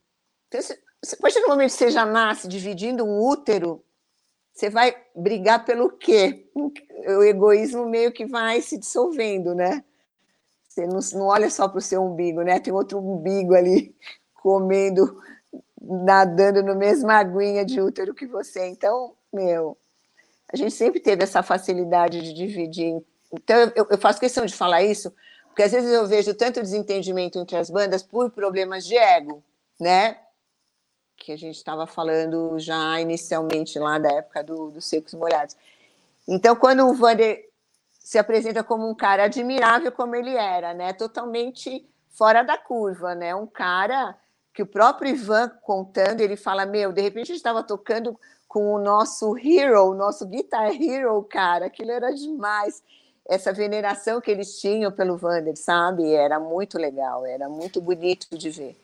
Então, a partir do momento que você já nasce dividindo um útero, você vai brigar pelo quê? O egoísmo meio que vai se dissolvendo, né? Você não, não olha só para o seu umbigo, né? Tem outro umbigo ali comendo, nadando na mesma aguinha de útero que você. Então, meu, a gente sempre teve essa facilidade de dividir. Então, eu, eu faço questão de falar isso, porque às vezes eu vejo tanto desentendimento entre as bandas por problemas de ego, né? Que a gente estava falando já inicialmente lá da época do, dos Secos Molhados. Então, quando o Vander se apresenta como um cara admirável como ele era, né? Totalmente fora da curva, né? Um cara que o próprio Ivan contando, ele fala, meu, de repente a gente estava tocando com o nosso hero, o nosso guitar hero, cara, aquilo era demais. Essa veneração que eles tinham pelo Vander, sabe? Era muito legal, era muito bonito de ver.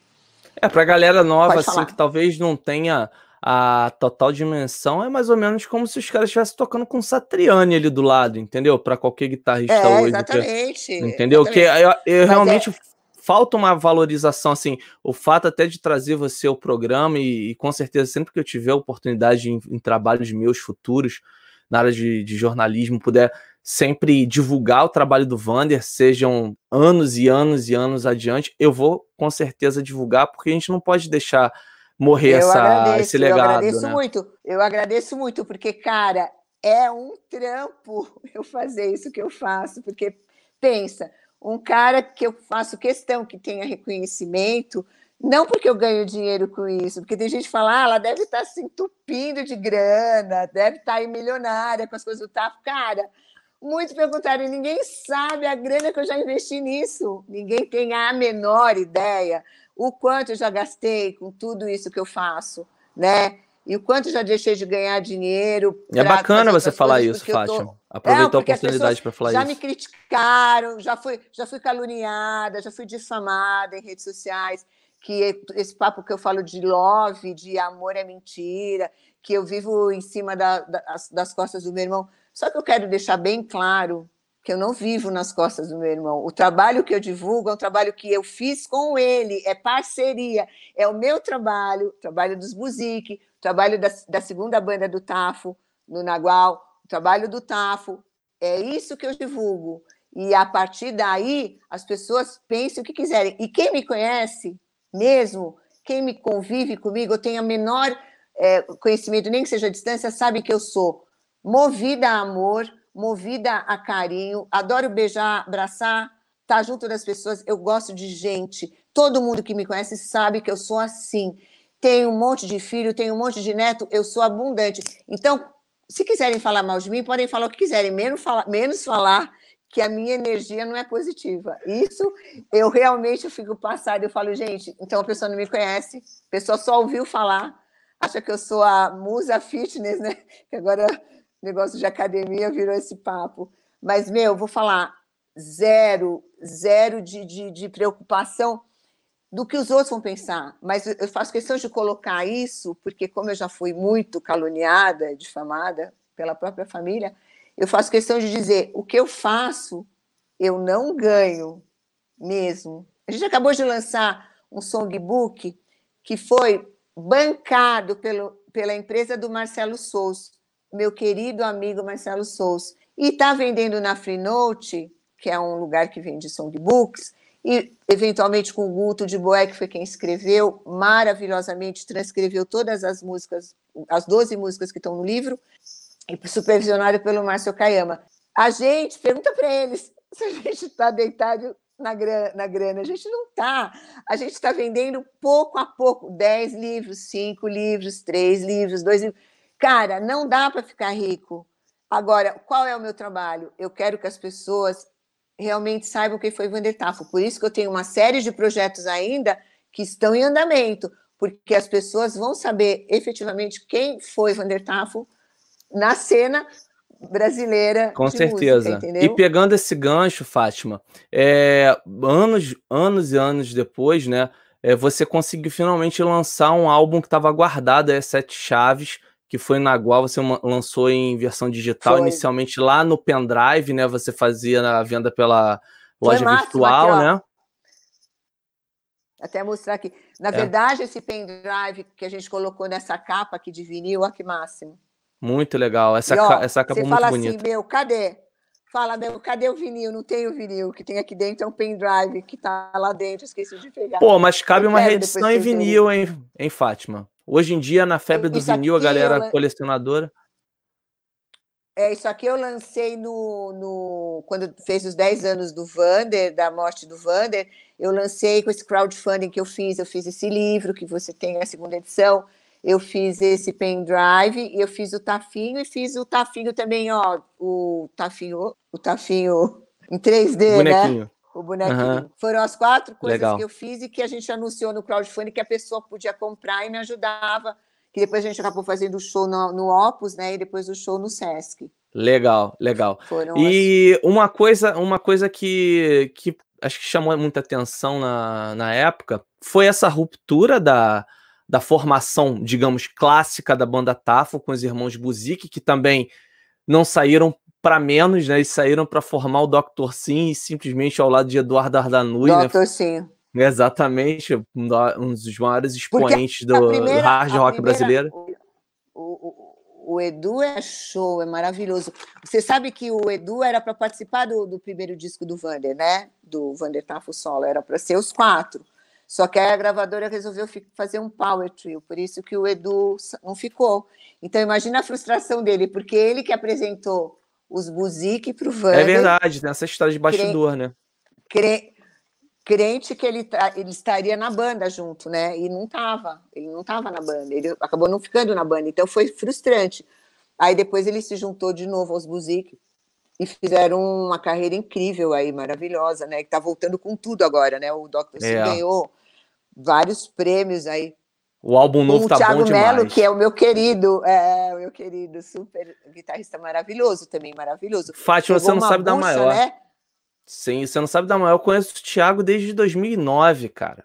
É, pra galera nova, assim, que talvez não tenha a total dimensão, é mais ou menos como se os caras estivessem tocando com Satriani ali do lado, entendeu? Pra qualquer guitarrista É, hoje. que- exatamente. Entendeu? Que exatamente. eu, eu Mas realmente é- falta uma valorização, assim, o fato até de trazer você ao programa e, e com certeza sempre que eu tiver oportunidade em, em trabalhos meus futuros na área de, de jornalismo, puder sempre divulgar o trabalho do Vander, sejam anos e anos e anos adiante, eu vou com certeza divulgar, porque a gente não pode deixar morrer eu essa, agradeço, esse eu legado, agradeço né? muito, eu agradeço muito, porque, cara, é um trampo eu fazer isso que eu faço, porque pensa, um cara que eu faço questão que tenha reconhecimento, não porque eu ganho dinheiro com isso, porque tem gente que fala, ah, ela deve estar se entupindo de grana, deve estar aí milionária com as coisas do TAF. Cara, muitos perguntaram, e ninguém sabe a grana que eu já investi nisso, ninguém tem a menor ideia o quanto eu já gastei com tudo isso que eu faço, né? E o quanto eu já deixei de ganhar dinheiro. É bacana você falar isso, eu tô- Fátima. Aproveitou a oportunidade para falar já isso. me criticaram, já fui, já fui caluniada, já fui difamada em redes sociais, que esse papo que eu falo de love, de amor é mentira, que eu vivo em cima da- das, das costas do meu irmão. Só que eu quero deixar bem claro que eu não vivo nas costas do meu irmão. O trabalho que eu divulgo é um trabalho que eu fiz com ele, é parceria, é o meu trabalho, trabalho dos Buzik, trabalho da, da segunda banda do Tafo, no Nagual, o trabalho do Tafo, é isso que eu divulgo. E a partir daí, as pessoas pensem o que quiserem. E quem me conhece mesmo, quem me convive comigo, eu tenho a menor é, conhecimento, nem que seja a distância, sabe que eu sou movida a amor, movida a carinho, adoro beijar, abraçar, estar tá junto das pessoas, eu gosto de gente. Todo mundo que me conhece sabe que eu sou assim. Tenho um monte de filho, tenho um monte de neto, eu sou abundante. Então, se quiserem falar mal de mim, podem falar o que quiserem, menos falar, menos falar que a minha energia não é positiva. Isso eu realmente eu fico passada, eu falo, gente, então a pessoa não me conhece, a pessoa só ouviu falar, acha que eu sou a musa fitness, né? Que agora negócio de academia virou esse papo. Mas, meu, vou falar, zero, zero de, de, de preocupação do que os outros vão pensar. Mas eu faço questão de colocar isso, porque como eu já fui muito caluniada, difamada pela própria família, eu faço questão de dizer o que eu faço, eu não ganho mesmo. A gente acabou de lançar um songbook que foi bancado pelo, pela empresa do Marcelo Souza, meu querido amigo Marcelo Souza. E está vendendo na Freenote, que é um lugar que vende songbooks, e eventualmente com o Guto de Boé, que foi quem escreveu, maravilhosamente transcreveu todas as músicas, as 12 músicas que estão no livro, e supervisionado pelo Márcio Kayama. A gente, pergunta para eles se a gente está deitado na grana, na grana. A gente não está. A gente está vendendo pouco a pouco 10 livros, 5 livros, 3 livros, 2 livros. Cara, não dá para ficar rico. Agora, qual é o meu trabalho? Eu quero que as pessoas realmente saibam quem foi Vander Tafo. Por isso que eu tenho uma série de projetos ainda que estão em andamento, porque as pessoas vão saber efetivamente quem foi Vander Tafo na cena brasileira. Com certeza. Música, e pegando esse gancho, Fátima, é, anos, anos e anos depois, né? É, você conseguiu finalmente lançar um álbum que estava guardado, é Sete Chaves, que foi na qual você lançou em versão digital, foi. inicialmente lá no pendrive, né? Você fazia a venda pela loja virtual, aqui, né? Até mostrar aqui. Na é. verdade, esse pendrive que a gente colocou nessa capa aqui de vinil, olha que máximo. Muito legal. Essa, e, ó, essa capa é muito fala bonita. Assim, meu, cadê? Fala, meu, cadê o vinil? Não tem o vinil. que tem aqui dentro é um pendrive que tá lá dentro, esqueci de pegar. Pô, mas cabe Eu uma reedição em vinil, hein, em Fátima? Hoje em dia, na febre do isso vinil, a galera colecionadora. É, isso aqui eu lancei no, no, quando fez os 10 anos do Vander, da morte do Vander, eu lancei com esse crowdfunding que eu fiz, eu fiz esse livro que você tem a segunda edição, eu fiz esse pendrive, e eu fiz o tafinho e fiz o tafinho também, ó, o tafinho, o tafinho em 3D, né? Bonequinho. né? O bonequinho. Uhum. Foram as quatro coisas Legal. que eu fiz e que a gente anunciou no crowdfunding que a pessoa podia comprar e me ajudava. Que depois a gente acabou fazendo o show no, no Opus, né? E depois o show no Sesc. Legal, legal. Foram e as... uma coisa, uma coisa que, que acho que chamou muita atenção na, na época foi essa ruptura da, da formação, digamos, clássica da banda Tafo com os irmãos Buzik, que também não saíram para menos, né? Eles saíram para formar o Dr. Sim simplesmente ao lado de Eduardo Ardanui, Dr. Né? Sim. Exatamente, um dos maiores expoentes do, primeira, do hard rock primeira, brasileiro. O, o, o, Edu é show, é maravilhoso. Você sabe que o Edu era para participar do, do, primeiro disco do Vander, né? Do Vander Tafo Solo, era para ser os quatro. Só que a gravadora resolveu fazer um power trio, por isso que o Edu não ficou. Então imagina a frustração dele, porque ele que apresentou os Buzik para o Vander. É verdade, tem essa história de bastidor, cre... né? Cre... Crente que ele, ele estaria na banda junto, né? E não estava, ele não estava na banda, ele acabou não ficando na banda, então foi frustrante. Aí depois ele se juntou de novo aos Buzik e fizeram uma carreira incrível aí, maravilhosa, né? Que tá voltando com tudo agora, né? O Dr. É. ganhou vários prêmios aí o álbum novo o tá Thiago bom demais. Mello, que é o meu querido, é, o meu querido, super guitarrista maravilhoso também, maravilhoso. Fátima, você não sabe bucha, da maior. Né? Sim, você não sabe da maior. Eu conheço o Thiago desde 2009, cara.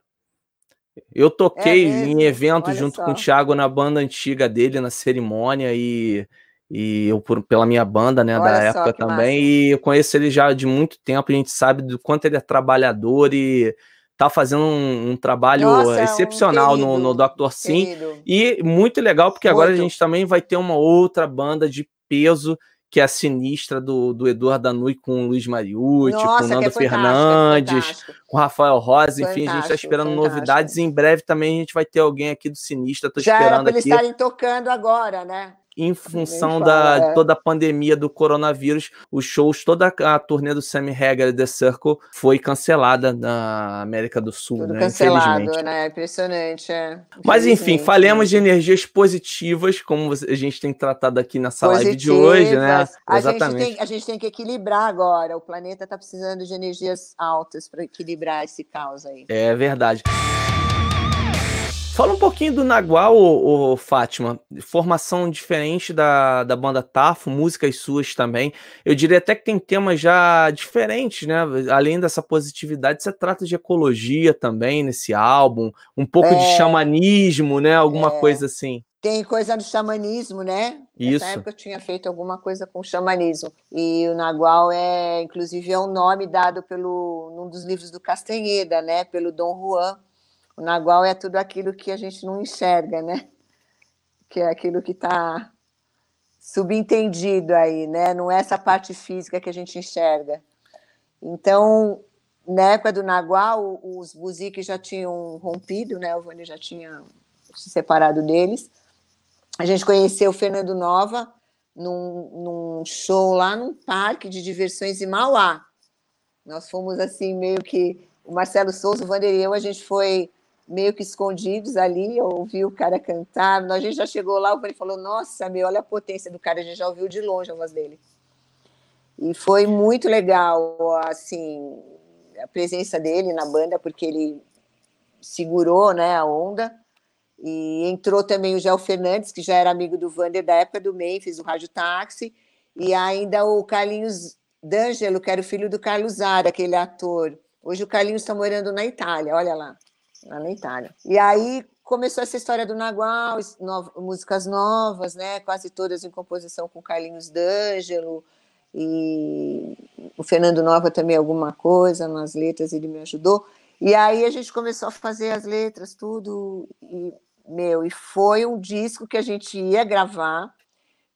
Eu toquei é em evento junto só. com o Thiago na banda antiga dele, na cerimônia, e, e eu por, pela minha banda, né, Olha da época também, massa. e eu conheço ele já de muito tempo, a gente sabe do quanto ele é trabalhador e tá fazendo um, um trabalho Nossa, um excepcional no, no querido, Dr. Sim. querido. E muito legal, porque agora a Muito. gente também vai ter uma outra banda de peso, que é a Sinistra do, do Eduardo Danui com o Luiz Mariucci, com o Nossa, Nando é fantástico, é Fernandes, fantástico. com o Rafael Rosa, enfim, a gente tá Fantástico, esperando fantástico. novidades. Em breve também a gente vai ter alguém aqui do Sinistra, tô Já era esperando para eles aqui. estarem tocando agora, né? Em função fala, da é. toda a pandemia do coronavírus, os shows, toda a turnê do Sammy Hagar e The Circle foi cancelada na América do Sul, Tudo né? cancelado, né? Impressionante, é. Mas enfim, falemos de energias positivas, como a gente tem tratado aqui nessa live de hoje, né? Positivas. A gente, Exatamente. tem, a gente tem que equilibrar agora. O planeta está precisando de energias altas para equilibrar esse caos aí. É verdade. Fala um pouquinho do Nagual, ô, ô, Fátima. Formação diferente da, da banda Tafo, músicas suas também. Eu diria até que tem temas já diferentes, né? Além dessa positividade, você trata de ecologia também nesse álbum, um pouco de É. xamanismo, né? Alguma É. coisa assim. Tem coisa do xamanismo, né? Isso. Nessa época eu tinha feito alguma coisa com xamanismo. E o Nagual é, inclusive, é um nome dado pelo num dos livros do Castanheda, né? Pelo Dom Juan. O Nagual é tudo aquilo que a gente não enxerga, né? Que é aquilo que está subentendido aí, né? Não é essa parte física que a gente enxerga. Então, na época do Nagual, os buziques já tinham rompido, né? O Vânia já tinha se separado deles. A gente conheceu o Fernando Nova num, num show lá num parque de diversões em Mauá. Nós fomos assim, meio que. O Marcelo Souza, o Vander e eu, a gente foi meio que escondidos ali, eu ouvi o cara cantar. A gente já chegou lá, o Vander falou: Nossa, meu, olha a potência do cara, a gente já ouviu de longe a voz dele. E foi muito legal, assim, a presença dele na banda, porque ele segurou né, a onda. E entrou também o Gel Fernandes, que já era amigo do Vander da época do Memphis, do Rádio Táxi, e ainda o Carlinhos D'Angelo, que era o filho do Carlos Zara, aquele ator. Hoje o Carlinhos está morando na Itália, olha lá, lá na Itália. E aí começou essa história do Nagual, no, músicas novas, né? Quase todas em composição com Carlinhos D'Angelo, e o Fernando Nova também alguma coisa nas letras, ele me ajudou. E aí a gente começou a fazer as letras, tudo, e, meu, e foi um disco que a gente ia gravar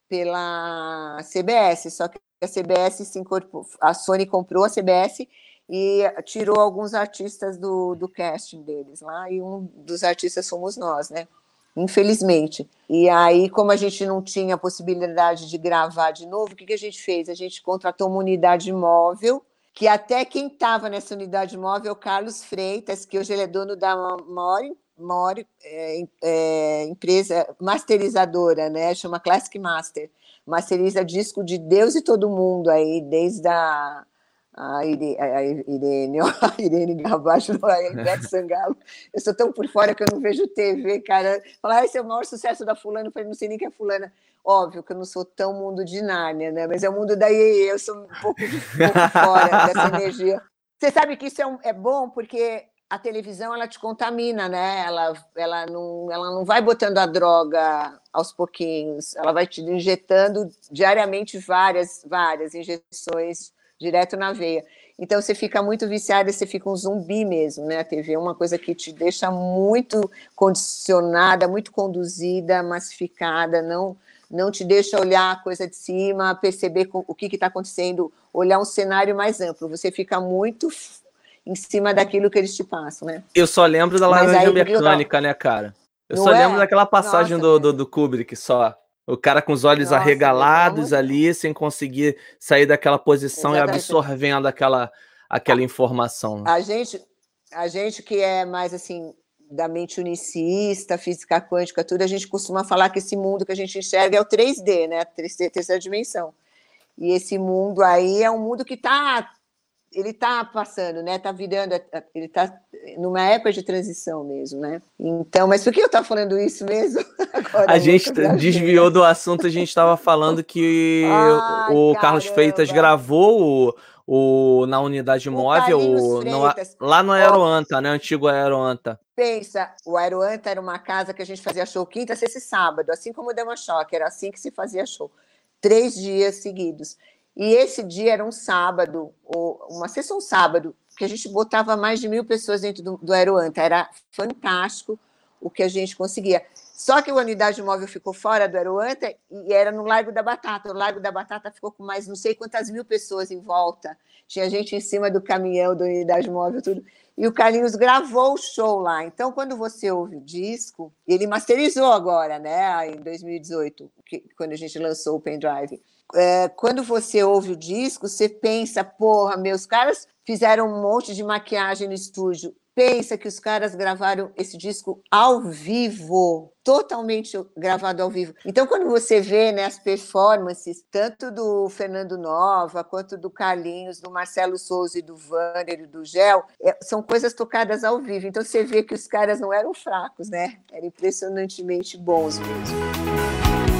pela CBS, só que a CBS se incorporou, a Sony comprou a CBS e tirou alguns artistas do, do casting deles lá, e um dos artistas fomos nós, né? Infelizmente. E aí, como a gente não tinha possibilidade de gravar de novo, o que, que a gente fez? A gente contratou uma unidade móvel, que até quem estava nessa unidade móvel é o Carlos Freitas, que hoje ele é dono da maior, maior é, é, empresa masterizadora, né? Chama Classic Master. Masteriza disco de Deus e todo mundo aí, desde a a Irene, a Irene, a Irene Gabacho, a Ivete Sangalo. Eu sou tão por fora que eu não vejo TV, cara. Falar, ah, esse é o maior sucesso da fulana, eu falei, não sei nem quem é fulana. Óbvio que eu não sou tão mundo de Nárnia, né? Mas é o mundo da Iê, eu sou um pouco, um pouco fora dessa energia. Você sabe que isso é, um, é bom porque a televisão ela te contamina, né? Ela, ela, não, ela não vai botando a droga aos pouquinhos, ela vai te injetando diariamente várias, várias injeções direto na veia. Então você fica muito viciada, você fica um zumbi mesmo, né? A TV é uma coisa que te deixa muito condicionada, muito conduzida, massificada, não não te deixa olhar a coisa de cima, perceber o que está acontecendo, olhar um cenário mais amplo. Você fica muito em cima daquilo que eles te passam, né? Eu só lembro da laranja mecânica, né, cara? Eu não só é? lembro daquela passagem Nossa, do, do, do Kubrick só. O cara com os olhos Nossa, arregalados ali, sem conseguir sair daquela posição Exatamente. e absorvendo aquela, aquela informação. A gente, a gente que é mais assim da mente unicista, física quântica, tudo, a gente costuma falar que esse mundo que a gente enxerga é o 3D, né? 3D, terceira dimensão. E esse mundo aí é um mundo que está ele está passando, né? Está virando, ele está numa época de transição mesmo, né? Então, mas por que eu estava falando isso mesmo? Agora, a gente desviou do assunto, a gente estava falando que Ai, o caramba. Carlos Freitas gravou o, o na unidade móvel, o, no, lá no Aeroanta, né? Antigo Aeroanta. Pensa, o Aeroanta era uma casa que a gente fazia show quinta, sexta e sábado, assim como o Dema Choque, era assim que se fazia show três dias seguidos. E esse dia era um sábado, uma sessão sábado, que a gente botava mais de mil pessoas dentro do, do Aeroanta. Era fantástico o que a gente conseguia. Só que a unidade móvel ficou fora do Aeroanta e era no Largo da Batata. O Largo da Batata ficou com mais não sei quantas mil pessoas em volta. Tinha gente em cima do caminhão da unidade móvel, tudo. E o Carlinhos gravou o show lá. Então, quando você ouve o disco, ele masterizou agora, né? Em 2018, que, quando a gente lançou o pendrive. É, quando você ouve o disco, você pensa, porra, meus caras fizeram um monte de maquiagem no estúdio pensa que os caras gravaram esse disco ao vivo, totalmente gravado ao vivo. Então, quando você vê né, as performances, tanto do Fernando Nova, quanto do Carlinhos, do Marcelo Souza e do Vander e do Gel, é, são coisas tocadas ao vivo. Então, você vê que os caras não eram fracos, né? Eram impressionantemente bons mesmo.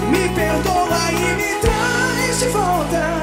Me perdoa e me traz de volta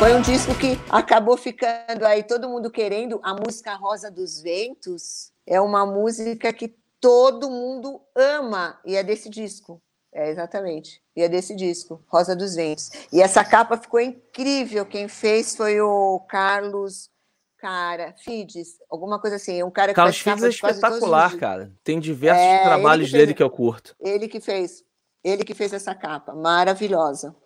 foi um disco que acabou ficando aí todo mundo querendo. A música Rosa dos Ventos é uma música que todo mundo ama e é desse disco. É, exatamente. E é desse disco, Rosa dos Ventos. E essa capa ficou incrível. Quem fez foi o Carlos Cara, Fides, alguma coisa assim. Um cara que Carlos Fides é espetacular, cara. Tem diversos É, trabalhos que fez- dele que eu curto. Ele que fez, ele que fez essa capa, maravilhosa,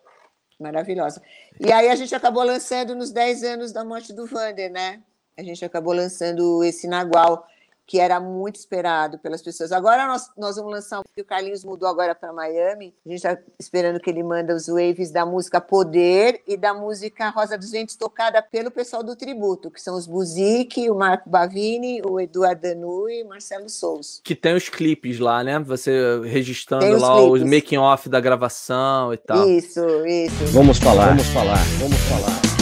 maravilhosa. E aí a gente acabou lançando nos 10 anos da morte do Vander, né? A gente acabou lançando esse Nagual, que era muito esperado pelas pessoas. Agora nós, nós vamos lançar, o Carlinhos mudou agora para Miami, a gente está esperando que ele manda os waves da música Poder e da música Rosa dos Ventos, tocada pelo pessoal do tributo, que são os Buzik, o Marco Bavini, o Eduardo Danui e o Marcelo Souza. Que tem os clipes lá, né? Você registrando Tem os lá os clipes. making off da gravação e tal. Isso, isso. Vamos falar, vamos falar, vamos falar.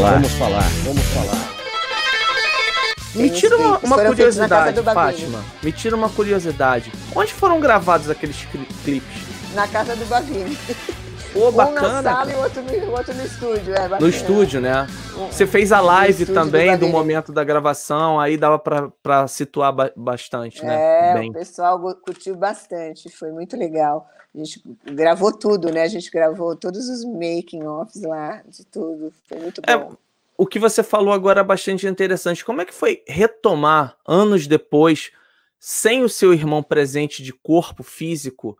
Falar, vamos falar, vamos falar. Me tira uma, uma curiosidade. Fátima. Me tira uma curiosidade. Onde foram gravados aqueles cli- clipes? Na casa do Baguinho. Pô, Um na bacana. sala e o outro no, outro no estúdio. É, No bacana. estúdio, né? Você fez a live do também do Baguinho. momento da gravação, aí dava pra situar ba- bastante, né? É, Bem. o pessoal curtiu bastante, foi muito legal. A gente gravou tudo, né? A gente gravou todos os making-offs lá, de tudo. Foi muito É, bom. O que você falou agora é bastante interessante. Como é que foi retomar, anos depois, sem o seu irmão presente de corpo físico,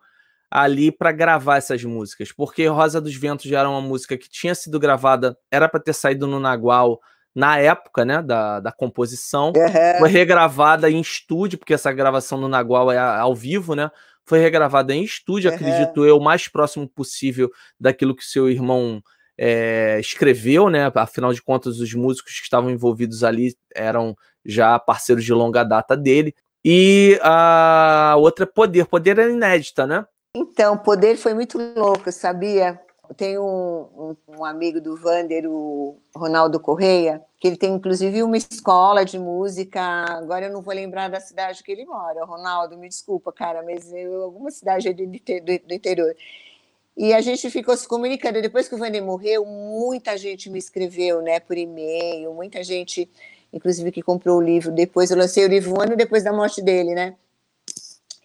ali para gravar essas músicas? Porque Rosa dos Ventos já era uma música que tinha sido gravada, era para ter saído no Nagual na época né, da, da composição. Aham. Foi regravada em estúdio, porque essa gravação no Nagual é ao vivo, né? Foi regravada em estúdio, Aham. acredito eu, o mais próximo possível daquilo que seu irmão é, escreveu, né? Afinal de contas, os músicos que estavam envolvidos ali eram já parceiros de longa data dele. E a outra é Poder. Poder é inédita, né? Então, Poder foi muito louco, sabia? Tem um, um- um amigo do Vander, o Ronaldo Correia, que ele tem inclusive uma escola de música. Agora eu não vou lembrar da cidade que ele mora. Ronaldo, me desculpa, cara, mas eu, alguma cidade do- do interior. E a gente ficou se comunicando. Depois que o Vander morreu, muita gente me escreveu, né, por e-mail, muita gente, inclusive, que comprou o livro. Depois eu lancei o livro um ano depois da morte dele, né?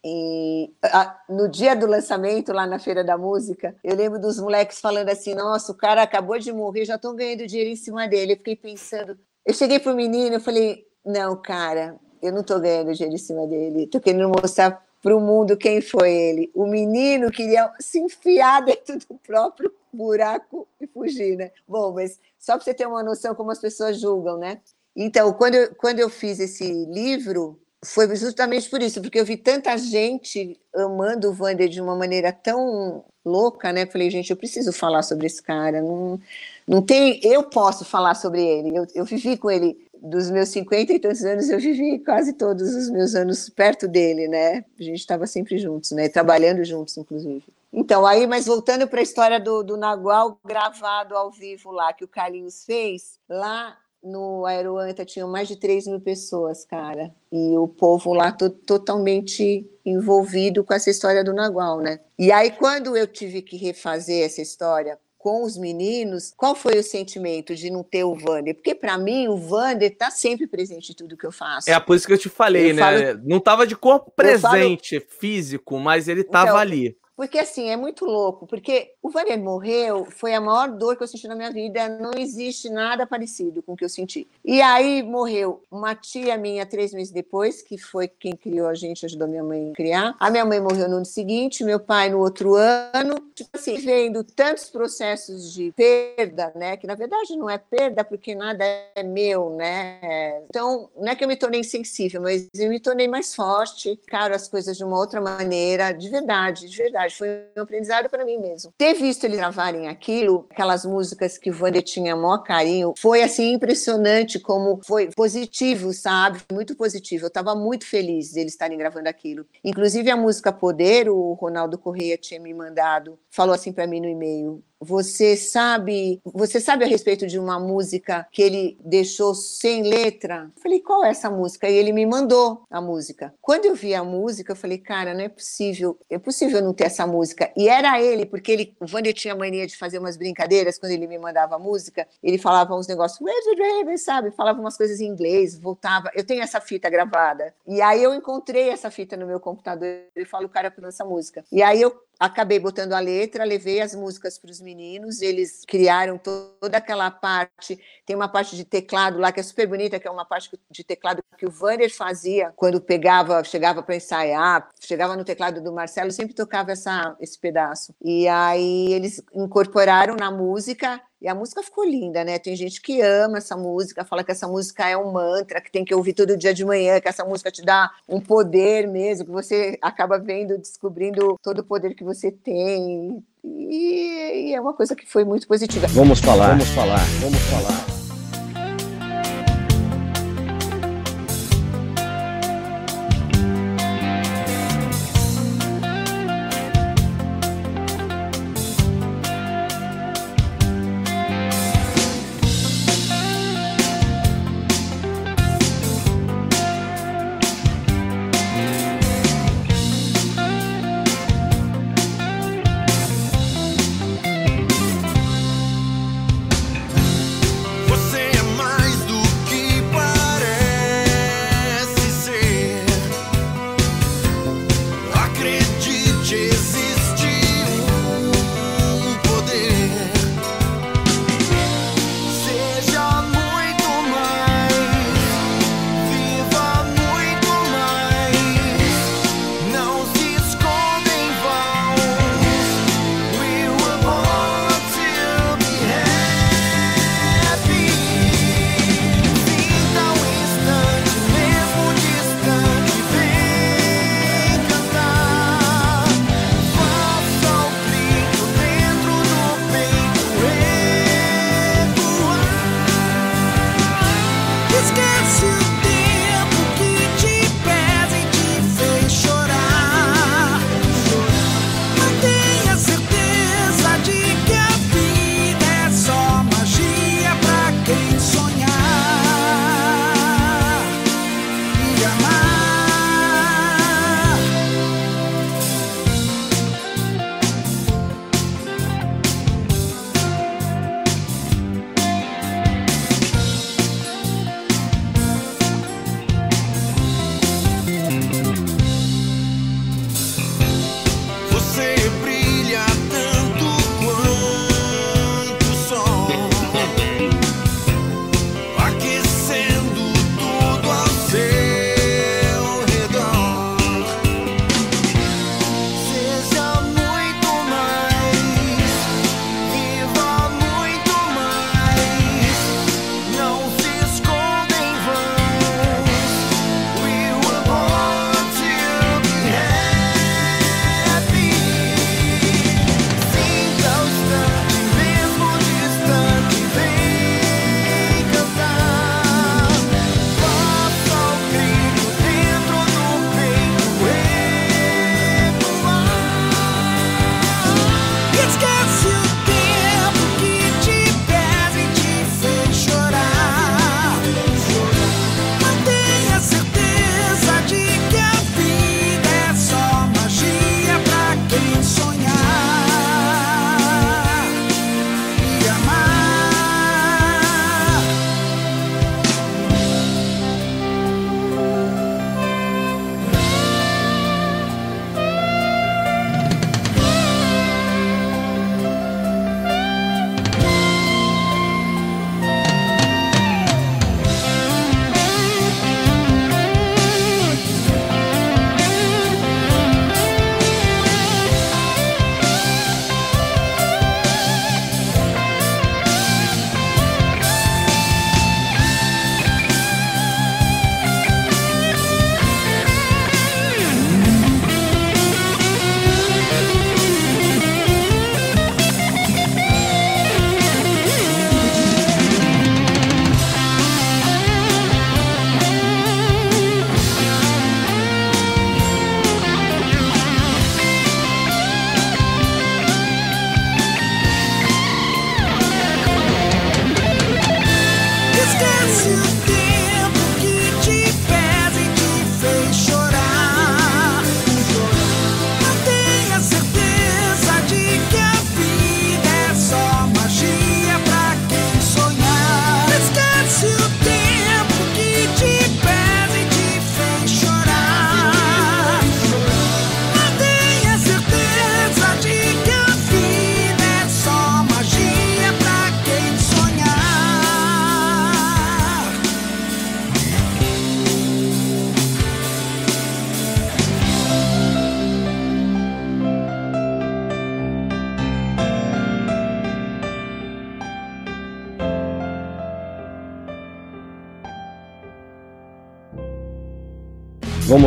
E a- no dia do lançamento, lá na Feira da Música, eu lembro dos moleques falando assim: nossa, o cara acabou de morrer, já estão ganhando dinheiro em cima dele. Eu fiquei pensando. Eu cheguei pro menino, eu falei: não, cara, eu não estou ganhando dinheiro em cima dele. Estou querendo mostrar para o mundo quem foi ele. O menino queria se enfiar dentro do próprio buraco e fugir, né? Bom, mas só para você ter uma noção como as pessoas julgam, né? Então, quando eu, quando eu fiz esse livro, foi justamente por isso, porque eu vi tanta gente amando o Wander de uma maneira tão louca, né? Falei, gente, eu preciso falar sobre esse cara. Não, não tem. Eu posso falar sobre ele. Eu, eu vivi com ele dos meus 50 e tantos anos, eu vivi quase todos os meus anos perto dele, né? A gente estava sempre juntos, né? Trabalhando juntos, inclusive. Então, aí, mas voltando para a história do, do Nagual gravado ao vivo lá, que o Carlinhos fez, lá no Aeroanta tinham mais de 3 mil pessoas, cara. E o povo lá to totalmente envolvido com essa história do Nagual, né? E aí, quando eu tive que refazer essa história com os meninos, qual foi o sentimento de não ter o Vander? Porque, para mim, o Vander está sempre presente em tudo que eu faço. É por isso que eu te falei, Eu né? falo- Não tava de corpo Eu falo- presente, físico, mas ele tava Então, ali. Porque assim, é muito louco, porque o Vander morreu, foi a maior dor que eu senti na minha vida, não existe nada parecido com o que eu senti. E aí morreu uma tia minha três meses depois, que foi quem criou a gente, ajudou minha mãe a criar. A minha mãe morreu no ano seguinte, meu pai no outro ano. Tipo assim, vendo tantos processos de perda, né, que na verdade não é perda porque nada é meu, né? Então, não é que eu me tornei insensível, mas eu me tornei mais forte, caro as coisas de uma outra maneira, de verdade, de verdade. Foi um aprendizado para mim mesmo. Ter visto eles gravarem aquilo, aquelas músicas que o Wander tinha maior carinho, foi assim impressionante como foi positivo, sabe? Muito positivo. Eu estava muito feliz deles estarem gravando aquilo. Inclusive a música Poder, o Ronaldo Correia tinha me mandado, falou assim para mim no e-mail: você sabe, você sabe a respeito de uma música que ele deixou sem letra? Eu falei, qual é essa música? E ele me mandou a música. Quando eu vi a música, eu falei, cara, não é possível, é possível não ter essa música. E era ele, porque ele, o Wander tinha mania de fazer umas brincadeiras quando ele me mandava a música. Ele falava uns negócios, sabe? Falava umas coisas em inglês, voltava. Eu tenho essa fita gravada. E aí eu encontrei essa fita no meu computador e falo, cara, por essa música. E aí eu acabei botando a letra, levei as músicas para os meninos, eles criaram to- toda aquela parte, tem uma parte de teclado lá que é super bonita, que é uma parte de teclado que o Vander fazia quando pegava, chegava para ensaiar, chegava no teclado do Marcelo, sempre tocava essa, esse pedaço. E aí eles incorporaram na música e a música ficou linda, né? Tem gente que ama essa música, fala que essa música é um mantra, que tem que ouvir todo dia de manhã, que essa música te dá um poder mesmo, que você acaba vendo, descobrindo todo o poder que você tem. E, e é uma coisa que foi muito positiva. Vamos falar, vamos falar, vamos falar.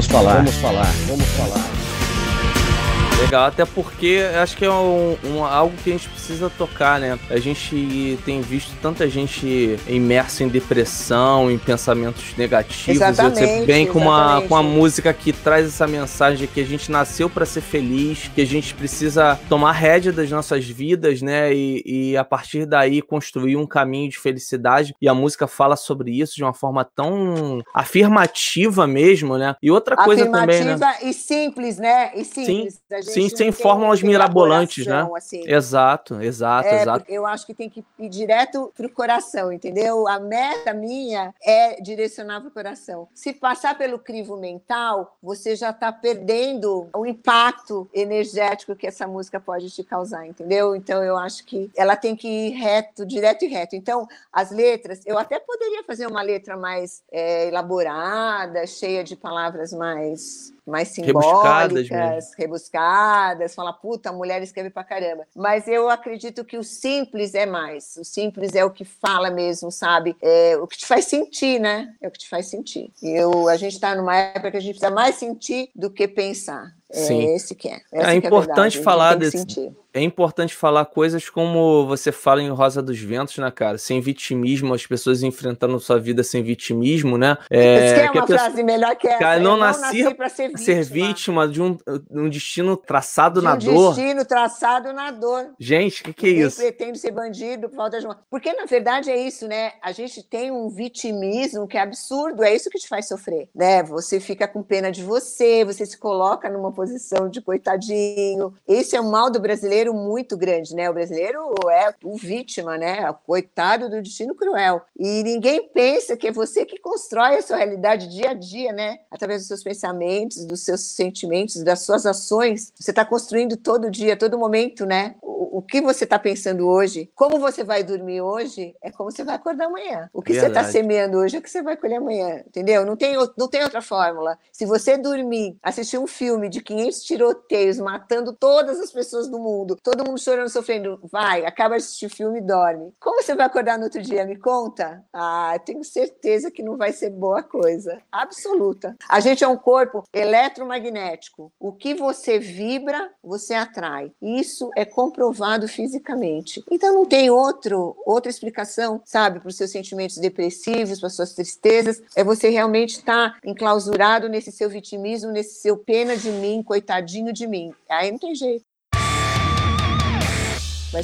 Falar, vamos falar. Legal, até porque acho que é um, um, algo que a gente precisa tocar, né? A gente tem visto tanta gente imersa em depressão, em pensamentos negativos. Exatamente, Você vem com uma, com uma música que traz essa mensagem de que a gente nasceu para ser feliz, que a gente precisa tomar rédea das nossas vidas, né? E, e a partir daí construir um caminho de felicidade. E a música fala sobre isso de uma forma tão afirmativa mesmo, né? E outra coisa também, né? e simples, né? E simples. Sim. Sim, sem fórmulas mirabolantes, né? Assim. Exato, exato, é, exato. Eu acho que tem que ir direto pro coração, entendeu? A meta minha é direcionar pro coração. Se passar pelo crivo mental, você já está perdendo o impacto energético que essa música pode te causar, entendeu? Então eu acho que ela tem que ir reto, direto e reto. Então, as letras, eu até poderia fazer uma letra mais é, elaborada, cheia de palavras mais mais simbólicas, rebuscadas, rebuscadas, fala, puta, a mulher escreve pra caramba. Mas eu acredito que o simples é mais. O simples é o que fala mesmo, sabe? É o que te faz sentir, né? É o que te faz sentir. E eu, a gente está numa época que a gente precisa mais sentir do que pensar. É Sim. esse que é. é importante é falar desse. É importante falar coisas como você fala em Rosa dos Ventos, né, cara? Sem vitimismo, as pessoas enfrentando sua vida sem vitimismo, né? É, Você quer uma pessoa... frase melhor que essa? Cara, não, não nasci, nasci para ser vítima. ser vítima de um, um destino traçado de um na dor. destino traçado na dor. Gente, o que, que é isso? pretende ser bandido por falta de uma... Porque, na verdade, é isso, né? A gente tem um vitimismo que é absurdo, é isso que te faz sofrer, né? Você fica com pena de você, você se coloca numa posição de coitadinho. Esse é o mal do brasileiro muito grande, né? O brasileiro é o vítima, né? O coitado do destino cruel. E ninguém pensa que é você que constrói a sua realidade dia a dia, né? Através dos seus pensamentos, dos seus sentimentos, das suas ações. Você está construindo todo dia, todo momento, né? O, o que você está pensando hoje, como você vai dormir hoje, é como você vai acordar amanhã. O que tá Verdade. você está semeando hoje é o que você vai colher amanhã, entendeu? Não tem, não tem outra fórmula. Se você dormir, assistir um filme de 500 tiroteios matando todas as pessoas do mundo, todo mundo chorando, sofrendo, vai, acaba de assistir o filme e dorme. Como você vai acordar no outro dia? Me conta. Ah, tenho certeza que não vai ser boa coisa. Absoluta. A gente é um corpo eletromagnético. O que você vibra, você atrai. Isso é comprovado fisicamente. Então não tem outro, outra explicação, sabe, para os seus sentimentos depressivos, para suas tristezas. É você realmente estar tá enclausurado nesse seu vitimismo, nesse seu pena de mim, coitadinho de mim. Aí não tem jeito.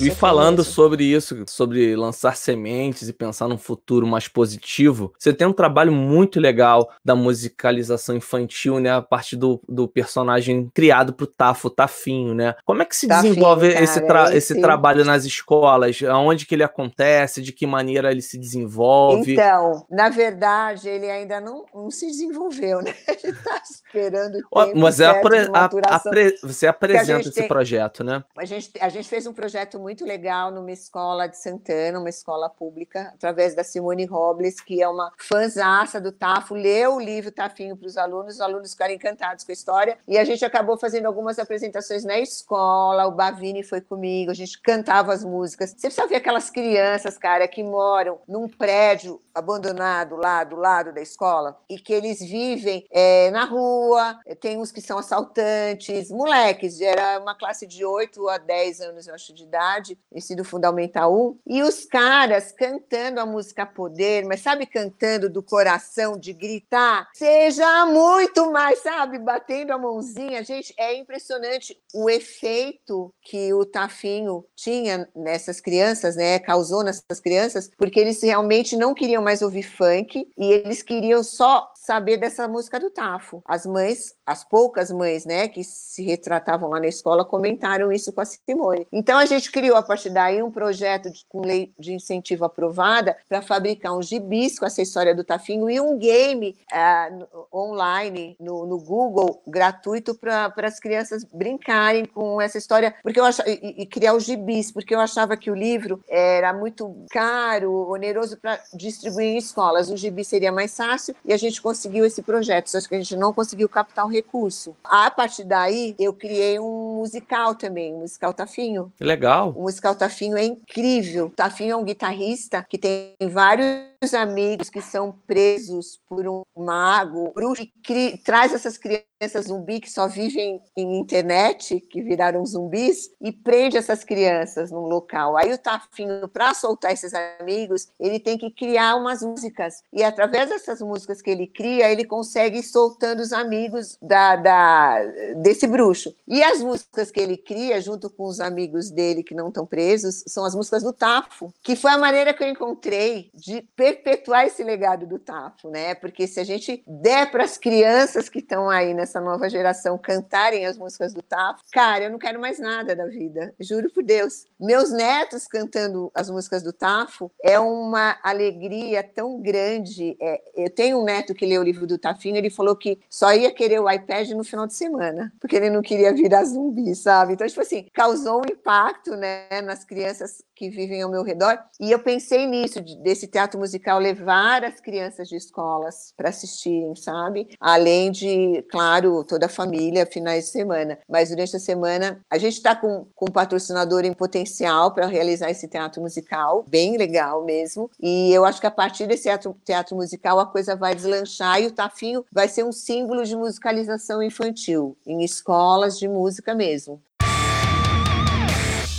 E falando sobre isso, sobre lançar sementes e pensar num futuro mais positivo, você tem um trabalho muito legal da musicalização infantil, né? A partir do, do personagem criado pro Tafo, Tafinho, né? Como é que se Tafinho, desenvolve cara, esse, tra esse trabalho nas escolas? Aonde que ele acontece? De que maneira ele se desenvolve? Então, na verdade, ele ainda não, não se desenvolveu, né? A gente tá esperando o tempo Mas é apre, a, apre, você apresenta esse tem, projeto, né? A gente, a gente fez um projeto projeto muito legal numa escola de Santana, uma escola pública, através da Simone Robles, que é uma fãzaça do Tafo, leu o livro Tafinho para os alunos, os alunos ficaram encantados com a história, e a gente acabou fazendo algumas apresentações na escola, o Bavini foi comigo, a gente cantava as músicas. Você precisa ver aquelas crianças, cara, que moram num prédio abandonado lá do lado da escola e que eles vivem é, na rua, tem uns que são assaltantes, moleques, era uma classe de 8 a 10 anos, eu acho, de idade, faculdade, ensino fundamental 1, e os caras cantando a música Poder, mas sabe, cantando do coração, de gritar, seja muito mais, sabe, batendo a mãozinha. Gente, é impressionante o efeito que o Tafinho tinha nessas crianças, né, causou nessas crianças, porque eles realmente não queriam mais ouvir funk e eles queriam só saber dessa música do Tafo. As mães, as poucas mães, né, que se retratavam lá na escola, comentaram isso com a Simone. Então a gente criou a partir daí um projeto de, com lei de incentivo aprovada para fabricar um gibis com essa história do Tafinho e um game uh, online no, no, Google gratuito para as crianças brincarem com essa história, porque eu achava, e, e criar os gibis, porque eu achava que o livro era muito caro, oneroso para distribuir em escolas. O gibi seria mais fácil e a gente conseguiu conseguiu esse projeto, só que a gente não conseguiu captar o recurso. A partir daí, eu criei um musical também, um musical Tafinho. Legal. O musical Tafinho é incrível. Tafinho é um guitarrista que tem vários amigos que são presos por um mago, bruxo, e traz essas crianças zumbi que só vivem em internet, que viraram zumbis, e prende essas crianças num local. Aí o Tafinho, para soltar esses amigos, ele tem que criar umas músicas. E através dessas músicas que ele cria, ele consegue ir soltando os amigos da, da, desse bruxo. E as músicas que ele cria, junto com os amigos dele que não estão presos, são as músicas do Tafo, que foi a maneira que eu encontrei de perpetuar esse legado do Tafo, né? Porque se a gente der para as crianças que estão aí nessa nova geração cantarem as músicas do Tafo, cara, eu não quero mais nada da vida, juro por Deus. Meus netos cantando as músicas do Tafo é uma alegria tão grande. É, eu tenho um neto que leu o livro do Tafinho, ele falou que só ia querer o iPad no final de semana, porque ele não queria virar zumbi, sabe? Então, tipo assim, causou um impacto, né, nas crianças que vivem ao meu redor. E eu pensei nisso, de, desse teatro musical levar as crianças de escolas para assistirem, sabe? Além de, claro, toda a família, finais de semana. Mas durante a semana, a gente está com, com um patrocinador em potencial para realizar esse teatro musical, bem legal mesmo. E eu acho que a partir desse teatro, teatro musical a coisa vai deslanchar e o Tafinho vai ser um símbolo de musicalização infantil, em escolas de música mesmo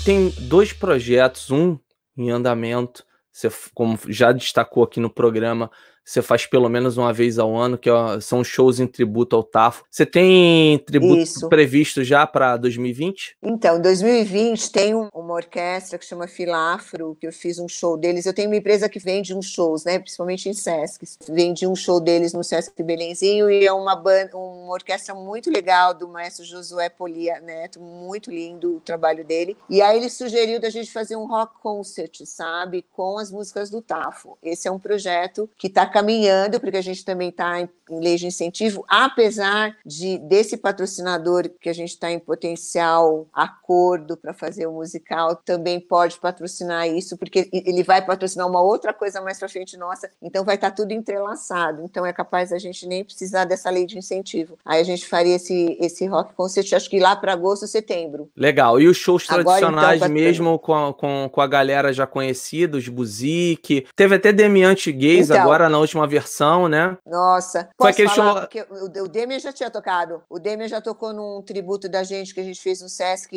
tem dois projetos, um em andamento, você, como já destacou aqui no programa, você faz pelo menos uma vez ao ano, que são shows em tributo ao Tafo. Você tem tributo Isso. previsto já para 2020? Então, 2020 tem uma orquestra que chama Filafro, que eu fiz um show deles. Eu tenho uma empresa que vende uns shows, né, principalmente em Sesc. Vendi um show deles no Sesc Belenzinho e é uma banda, uma orquestra muito legal do maestro Josué Polia Neto, muito lindo o trabalho dele. E aí ele sugeriu da gente fazer um rock concert, sabe, com as músicas do Tafo. Esse é um projeto que está caminhando, porque a gente também está em, em, lei de incentivo, apesar de desse patrocinador que a gente está em potencial acordo para fazer o musical, também pode patrocinar isso, porque ele vai patrocinar uma outra coisa mais para frente nossa, então vai estar tá tudo entrelaçado. Então é capaz a gente nem precisar dessa lei de incentivo. Aí a gente faria esse, esse rock concert, acho que lá para agosto, setembro. Legal. E os shows tradicionais Agora, então, mesmo com a, com, com a galera já conhecida, os Buzik, teve até Demiante Gays então, agora não última versão, né? Nossa. Foi aquele show. O, o Demian já tinha tocado. O Demian já tocou num tributo da gente que a gente fez no Sesc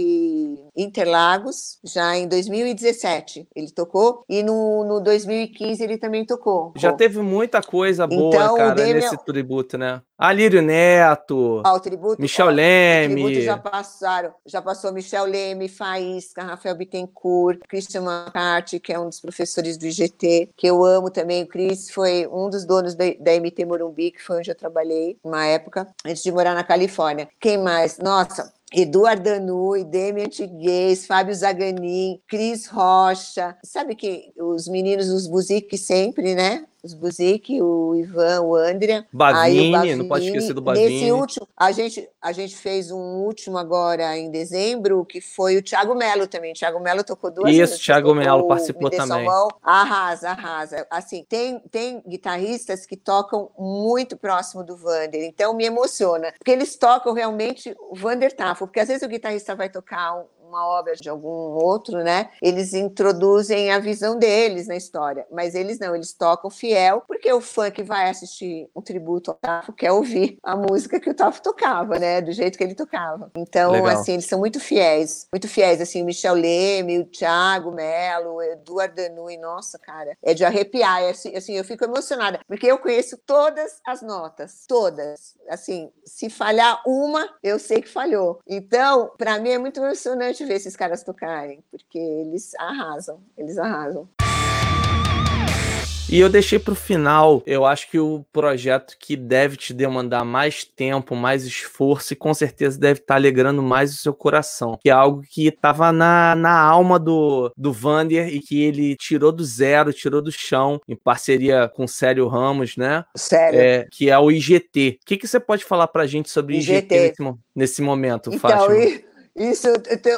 Interlagos, já em 2017. Ele tocou. E no, no 2015 ele também tocou. Já teve muita coisa boa, então, cara, Demian... nesse tributo, né? Alírio Neto, ah, o tributo, Michel ó, Leme. O tributo já passaram, já passou Michel Leme, Faísca, Rafael Bittencourt, Christian McCarthy, que é um dos professores do IGT, que eu amo também. O Chris foi um dos donos da, da MT Morumbi, que foi onde eu trabalhei uma época, antes de morar na Califórnia. Quem mais? Nossa, Eduardo Danui, Demian Tiguez, Fábio Zaganin, Cris Rocha. Sabe que os meninos dos Buzik sempre, né? Os Buzik, o Ivan, o Andrea. Bavini, Bavini, não pode esquecer do Bavini. Nesse último, a gente, a gente fez um último agora em dezembro, que foi o Thiago Melo também. O Thiago Melo tocou duas Isso, vezes. Thiago Melo participou também. Arrasa, arrasa. Assim, tem, tem guitarristas que tocam muito próximo do Vander, então me emociona, porque eles tocam realmente o Vander Tafo, porque às vezes o guitarrista vai tocar um, uma obra de algum outro, né? Eles introduzem a visão deles na história, mas eles não, eles tocam fiel, porque o fã que vai assistir um tributo ao Tafo quer ouvir a música que o Tafo tocava, né? Do jeito que ele tocava. Então, Legal. assim, eles são muito fiéis, muito fiéis, assim, o Michel Leme, o Thiago Melo, o Eduardo Danui, nossa, cara, é de arrepiar, é assim, assim, eu fico emocionada, porque eu conheço todas as notas, todas, assim, se falhar uma, eu sei que falhou. Então, para mim é muito emocionante ver esses caras tocarem, porque eles arrasam, eles arrasam. E eu deixei para o final, eu acho que o projeto que deve te demandar mais tempo, mais esforço e com certeza deve estar tá alegrando mais o seu coração, que é algo que estava na, na alma do, do Vander e que ele tirou do zero, tirou do chão, em parceria com o Sério Ramos, né? Sério. É, que é o IGT. O que, que você pode falar para gente sobre IGT, IGT nesse, nesse momento, então, Fátima? Isso,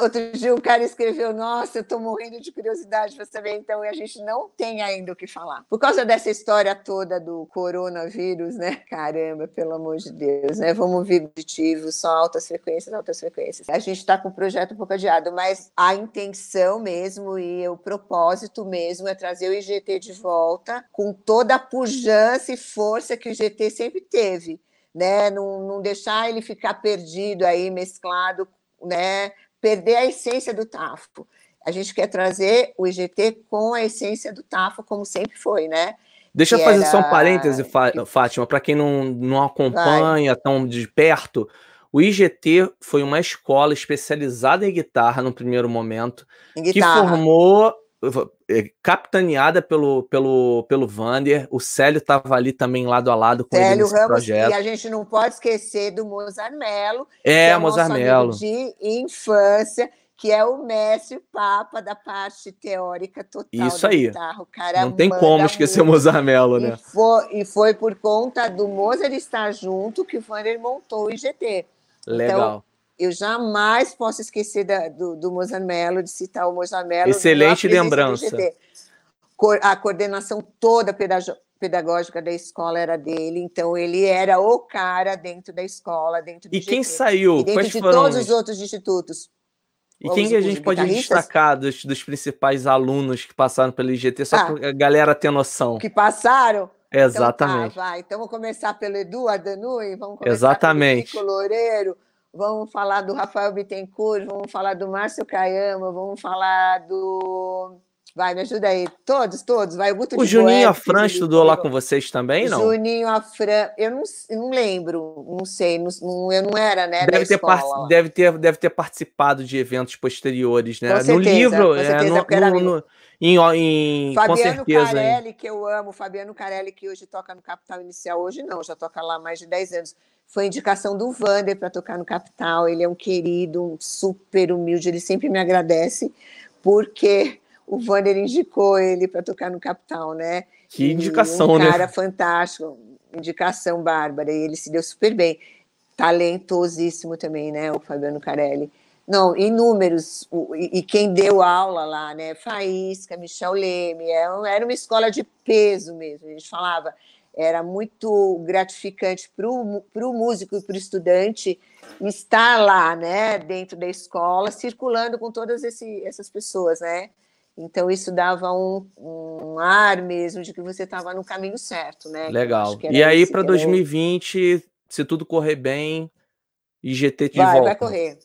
outro dia um cara escreveu, nossa, eu estou morrendo de curiosidade para saber, então a gente não tem ainda o que falar. Por causa dessa história toda do coronavírus, né? Caramba, pelo amor de Deus, né? Vamos vir positivo, só altas frequências, altas frequências. A gente está com o projeto um pouco adiado, mas a intenção mesmo e o propósito mesmo é trazer o IGT de volta com toda a pujança e força que o IGT sempre teve. Né, não, não deixar ele ficar perdido aí, mesclado né, perder a essência do TAFO. A gente quer trazer o IGT com a essência do TAFO, como sempre foi, né? Deixa eu fazer era... só um parêntese, Fátima, para quem não, não acompanha Vai. tão de perto. O IGT foi uma escola especializada em guitarra no primeiro momento, que formou capitaneada pelo, pelo, pelo Vander, o Célio estava ali também lado a lado com Célio ele nesse Ramos, projeto. E a gente não pode esquecer do Mozart Mello, é, que é Mozart Mello. de infância, que é o mestre papa da parte teórica total Isso aí. Guitarra. não tem como esquecer o Mozart Mello, né? E foi, e foi por conta do Mozart estar junto que o Vander montou o IGT. Legal. Então, eu jamais posso esquecer da, do, do Mozart Mello, de citar o Mozart Mello. Excelente lembrança. A coordenação toda pedagógica da escola era dele, então ele era o cara dentro da escola, dentro do E quem saiu? E dentro Quais de foram... todos os outros institutos. E quem que a gente pode destacar dos, dos, principais alunos que passaram pelo IGT, só ah, para a galera ter noção? Que passaram? Exatamente. Então, tá, vai. então vamos começar pelo Edu Ardanui, vamos começar Exatamente. pelo Loureiro, vamos falar do Rafael Bittencourt, vamos falar do Márcio Caiama, vamos falar do. Vai, me ajuda aí. Todos, todos. Vai, o Guto O Juninho Afran estudou lá com vocês também, não? Juninho Afran, eu não, eu não lembro, não sei, não, eu não era, né? Deve ter, deve, ter, deve ter participado de eventos posteriores, né? Com certeza, no livro, com certeza, é, no, no, no, em, em, Fabiano Carelli, hein? que eu amo, Fabiano Carelli, que hoje toca no Capital Inicial, hoje não, já toca lá há mais de 10 anos. Foi indicação do Vander para tocar no Capital. Ele é um querido, um super humilde, ele sempre me agradece, porque o Vander indicou ele para tocar no Capital, né? Que indicação, um né? cara fantástico, indicação bárbara, e ele se deu super bem. Talentosíssimo também, né? O Fabiano Carelli. Não, inúmeros. E, quem deu aula lá, né? Faísca, Michel Leme, é era uma escola de peso mesmo. A gente falava, era muito gratificante para o músico e para o estudante estar lá, né, dentro da escola, circulando com todas esse, essas pessoas, né? Então isso dava um, um ar mesmo de que você estava no caminho certo, né? Legal. E aí para 2020, se tudo correr bem, IGT de vai, volta. Vai correr,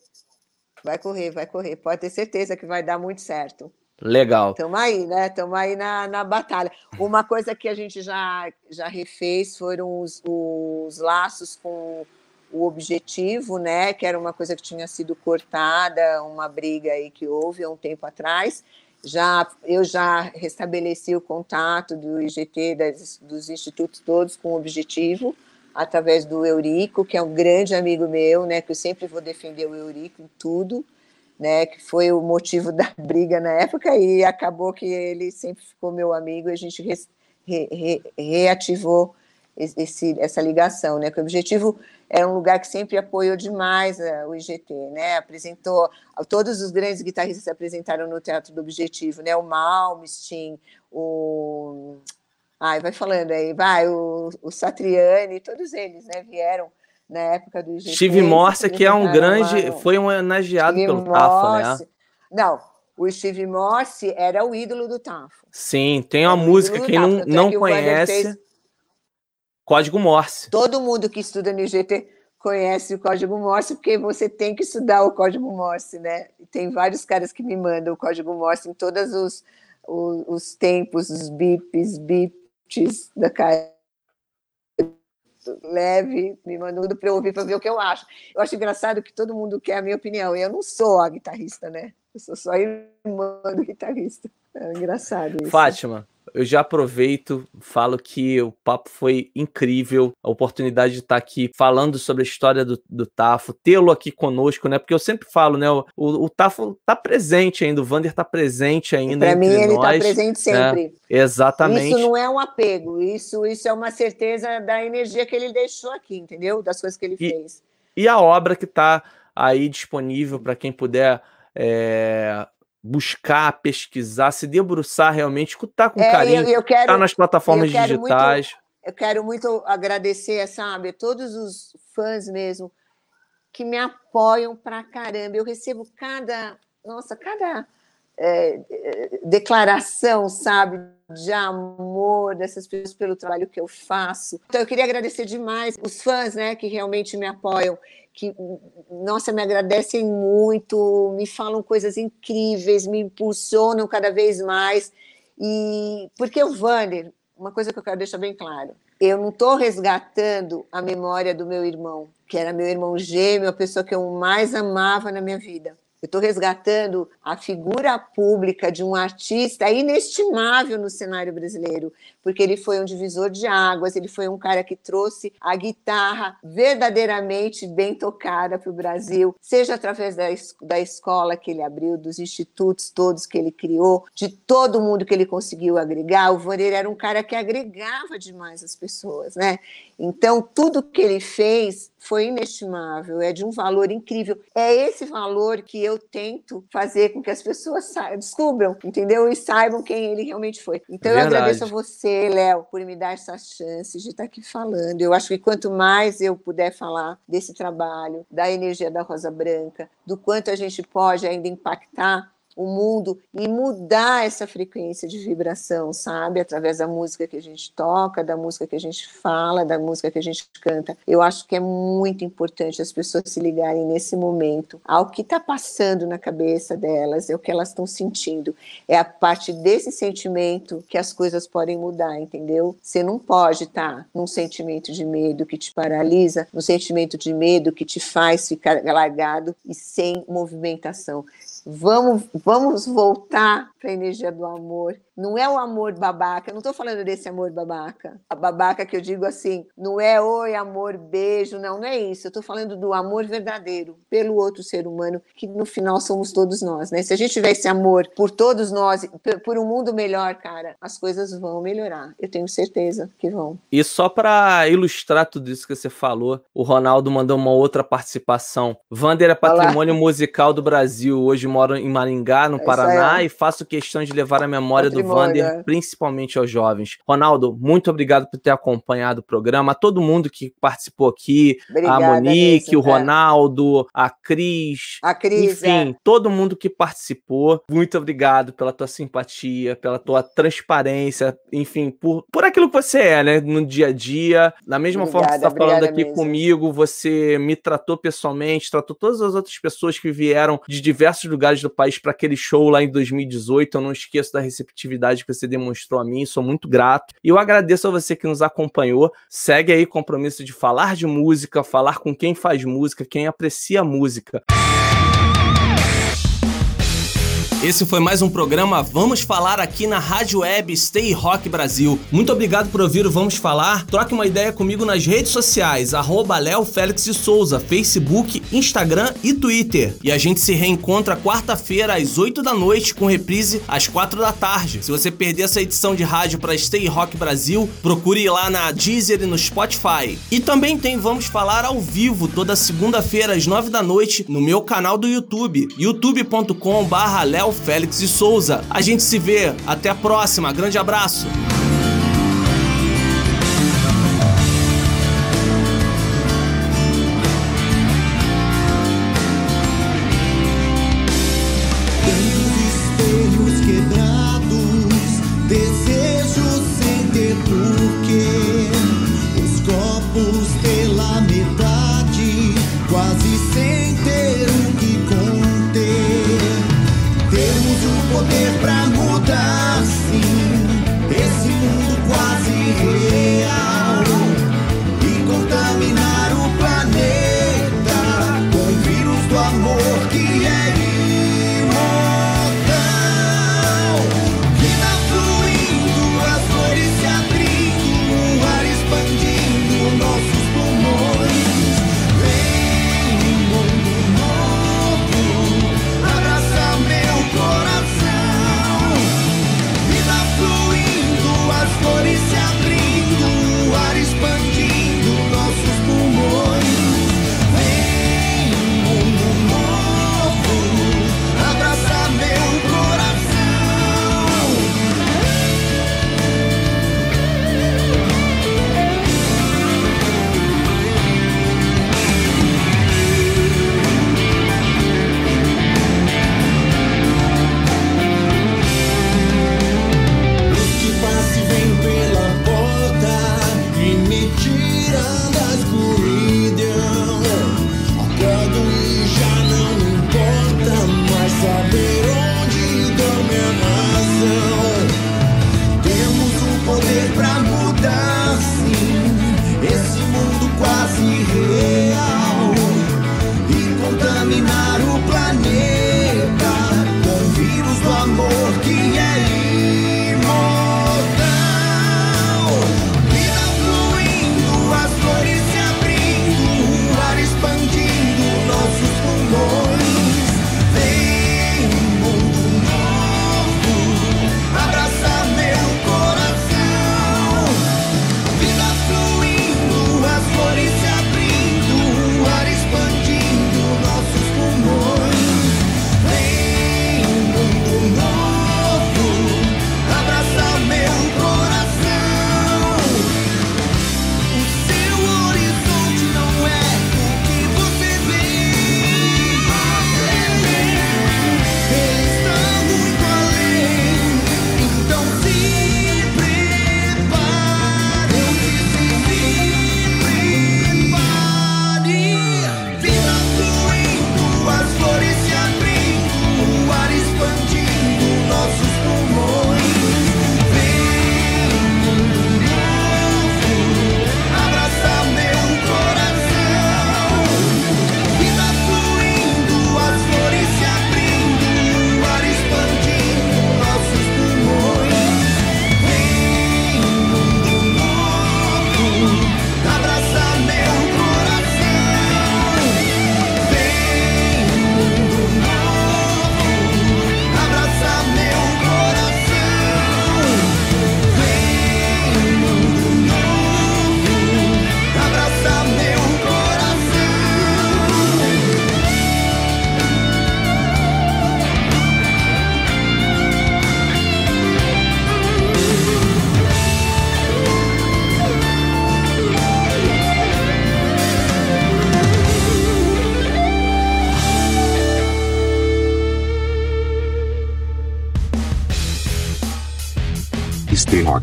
vai correr, vai correr. Pode ter certeza que vai dar muito certo. Legal. Estamos aí, né? Estamos aí na, na batalha. Uma coisa que a gente já, já refez foram os, os laços com o objetivo, né? Que era uma coisa que tinha sido cortada, uma briga aí que houve há um tempo atrás. Já, eu já restabeleci o contato do IGT, das, dos institutos todos com o objetivo, através do Eurico, que é um grande amigo meu, né? Que eu sempre vou defender o Eurico em tudo né, que foi o motivo da briga na época, e acabou que ele sempre ficou meu amigo e a gente re, re, reativou esse, essa ligação, né, que o objetivo é um lugar que sempre apoiou demais o IGT, né, apresentou, todos os grandes guitarristas se apresentaram no Teatro do Objetivo, né, o Malmsteen, o... Ai, vai falando aí, vai, o, o Satriani, todos eles, né, vieram na época do IGT. Steve Morse, que é um grande, foi um homenageado pelo Morse, Tafo, né? Não, o Steve Morse era o ídolo do Tafo. Sim, tem uma música, quem não, não que conhece. Código Morse. Todo mundo que estuda no IGT conhece o Código Morse, porque você tem que estudar o Código Morse, né? Tem vários caras que me mandam o Código Morse em todos os, os, os tempos, os bips, bips da cara leve, me mandando para eu ouvir para ver o que eu acho. Eu acho engraçado que todo mundo quer a minha opinião. E eu não sou a guitarrista, né? Eu sou só irmã do guitarrista. É engraçado isso. Fátima, eu já aproveito, falo que o papo foi incrível, a oportunidade de estar aqui falando sobre a história do, do Tafo, tê-lo aqui conosco, né? Porque eu sempre falo, né? O, o, o Tafo tá presente ainda, o Vander tá presente ainda. Para mim, ele tá nós, tá presente né? sempre. Né? Exatamente. Isso não é um apego, isso, isso é uma certeza da energia que ele deixou aqui, entendeu? Das coisas que ele e, fez. E a obra que tá aí disponível para quem puder é, buscar, pesquisar, se debruçar realmente, escutar com É, carinho, eu, eu quero, estar nas plataformas eu digitais. Muito, eu quero muito agradecer, sabe, a todos os fãs mesmo que me apoiam pra caramba. Eu recebo cada, nossa, cada é, declaração, sabe, de amor dessas pessoas pelo trabalho que eu faço. Então eu queria agradecer demais os fãs, né, que realmente me apoiam, que nossa me agradecem muito, me falam coisas incríveis, me impulsionam cada vez mais. E porque o Vander, uma coisa que eu quero deixar bem claro, eu não estou resgatando a memória do meu irmão, que era meu irmão gêmeo, a pessoa que eu mais amava na minha vida. Eu estou resgatando a figura pública de um artista inestimável no cenário brasileiro, porque ele foi um divisor de águas, ele foi um cara que trouxe a guitarra verdadeiramente bem tocada para o Brasil, seja através da, da escola que ele abriu, dos institutos todos que ele criou, de todo mundo que ele conseguiu agregar. O Vander era um cara que agregava demais as pessoas, né? Então, tudo que ele fez foi inestimável, é de um valor incrível. É esse valor que eu tento fazer com que as pessoas descubram, entendeu? E saibam quem ele realmente foi. Então, Verdade. eu agradeço a você, Léo, por me dar essa chance de estar aqui falando. Eu acho que quanto mais eu puder falar desse trabalho, da energia da Rosa Branca, do quanto a gente pode ainda impactar o mundo e mudar essa frequência de vibração, sabe? Através da música que a gente toca, da música que a gente fala, da música que a gente canta. Eu acho que é muito importante as pessoas se ligarem nesse momento ao que está passando na cabeça delas, é o que elas estão sentindo. É a parte desse sentimento que as coisas podem mudar, entendeu? Você não pode estar tá num sentimento de medo que te paralisa, num sentimento de medo que te faz ficar largado e sem movimentação. Vamos, vamos voltar para a energia do amor. Não é o amor babaca, eu não estou falando desse amor babaca. A babaca que eu digo assim, não é oi, amor, beijo, não, não é isso. Eu estou falando do amor verdadeiro pelo outro ser humano, que no final somos todos nós, né? Se a gente tiver esse amor por todos nós, por um mundo melhor, cara, as coisas vão melhorar. Eu tenho certeza que vão. E só para ilustrar tudo isso que você falou, o Ronaldo mandou uma outra participação. Vander é patrimônio Olá. musical do Brasil. Hoje moro em Maringá, no é Paraná, e faço questão de levar a memória do Vander, principalmente aos jovens. Ronaldo, muito obrigado por ter acompanhado o programa. A todo mundo que participou aqui, Obrigada, a Monique, o é. Ronaldo, é. a Cris, a Cris enfim, é. todo mundo que participou. Muito obrigado pela tua simpatia, pela tua transparência, enfim, por, por aquilo que você é, né, no dia a dia. Da mesma obrigada, forma que você está falando aqui mesmo. comigo, você me tratou pessoalmente, tratou todas as outras pessoas que vieram de diversos lugares do país para aquele show lá em 2018. Eu não esqueço da receptividade que você demonstrou a mim, sou muito grato. E eu agradeço a você que nos acompanhou. Segue aí o compromisso de falar de música, falar com quem faz música, quem aprecia música. Esse foi mais um programa Vamos Falar aqui na Rádio Web Stay Rock Brasil. Muito obrigado por ouvir o Vamos Falar. Troque uma ideia comigo nas redes sociais, arroba Léo Félix de Souza, Facebook, Instagram e Twitter. E a gente se reencontra quarta-feira às 8 da noite, com reprise às 4 da tarde. Se você perder essa edição de rádio para Stay Rock Brasil, procure ir lá na Deezer e no Spotify. E também tem Vamos Falar ao vivo, toda segunda-feira às 9 da noite, no meu canal do YouTube, youtube.com Léo Félix de Souza. A gente se vê. Até a próxima. Grande abraço.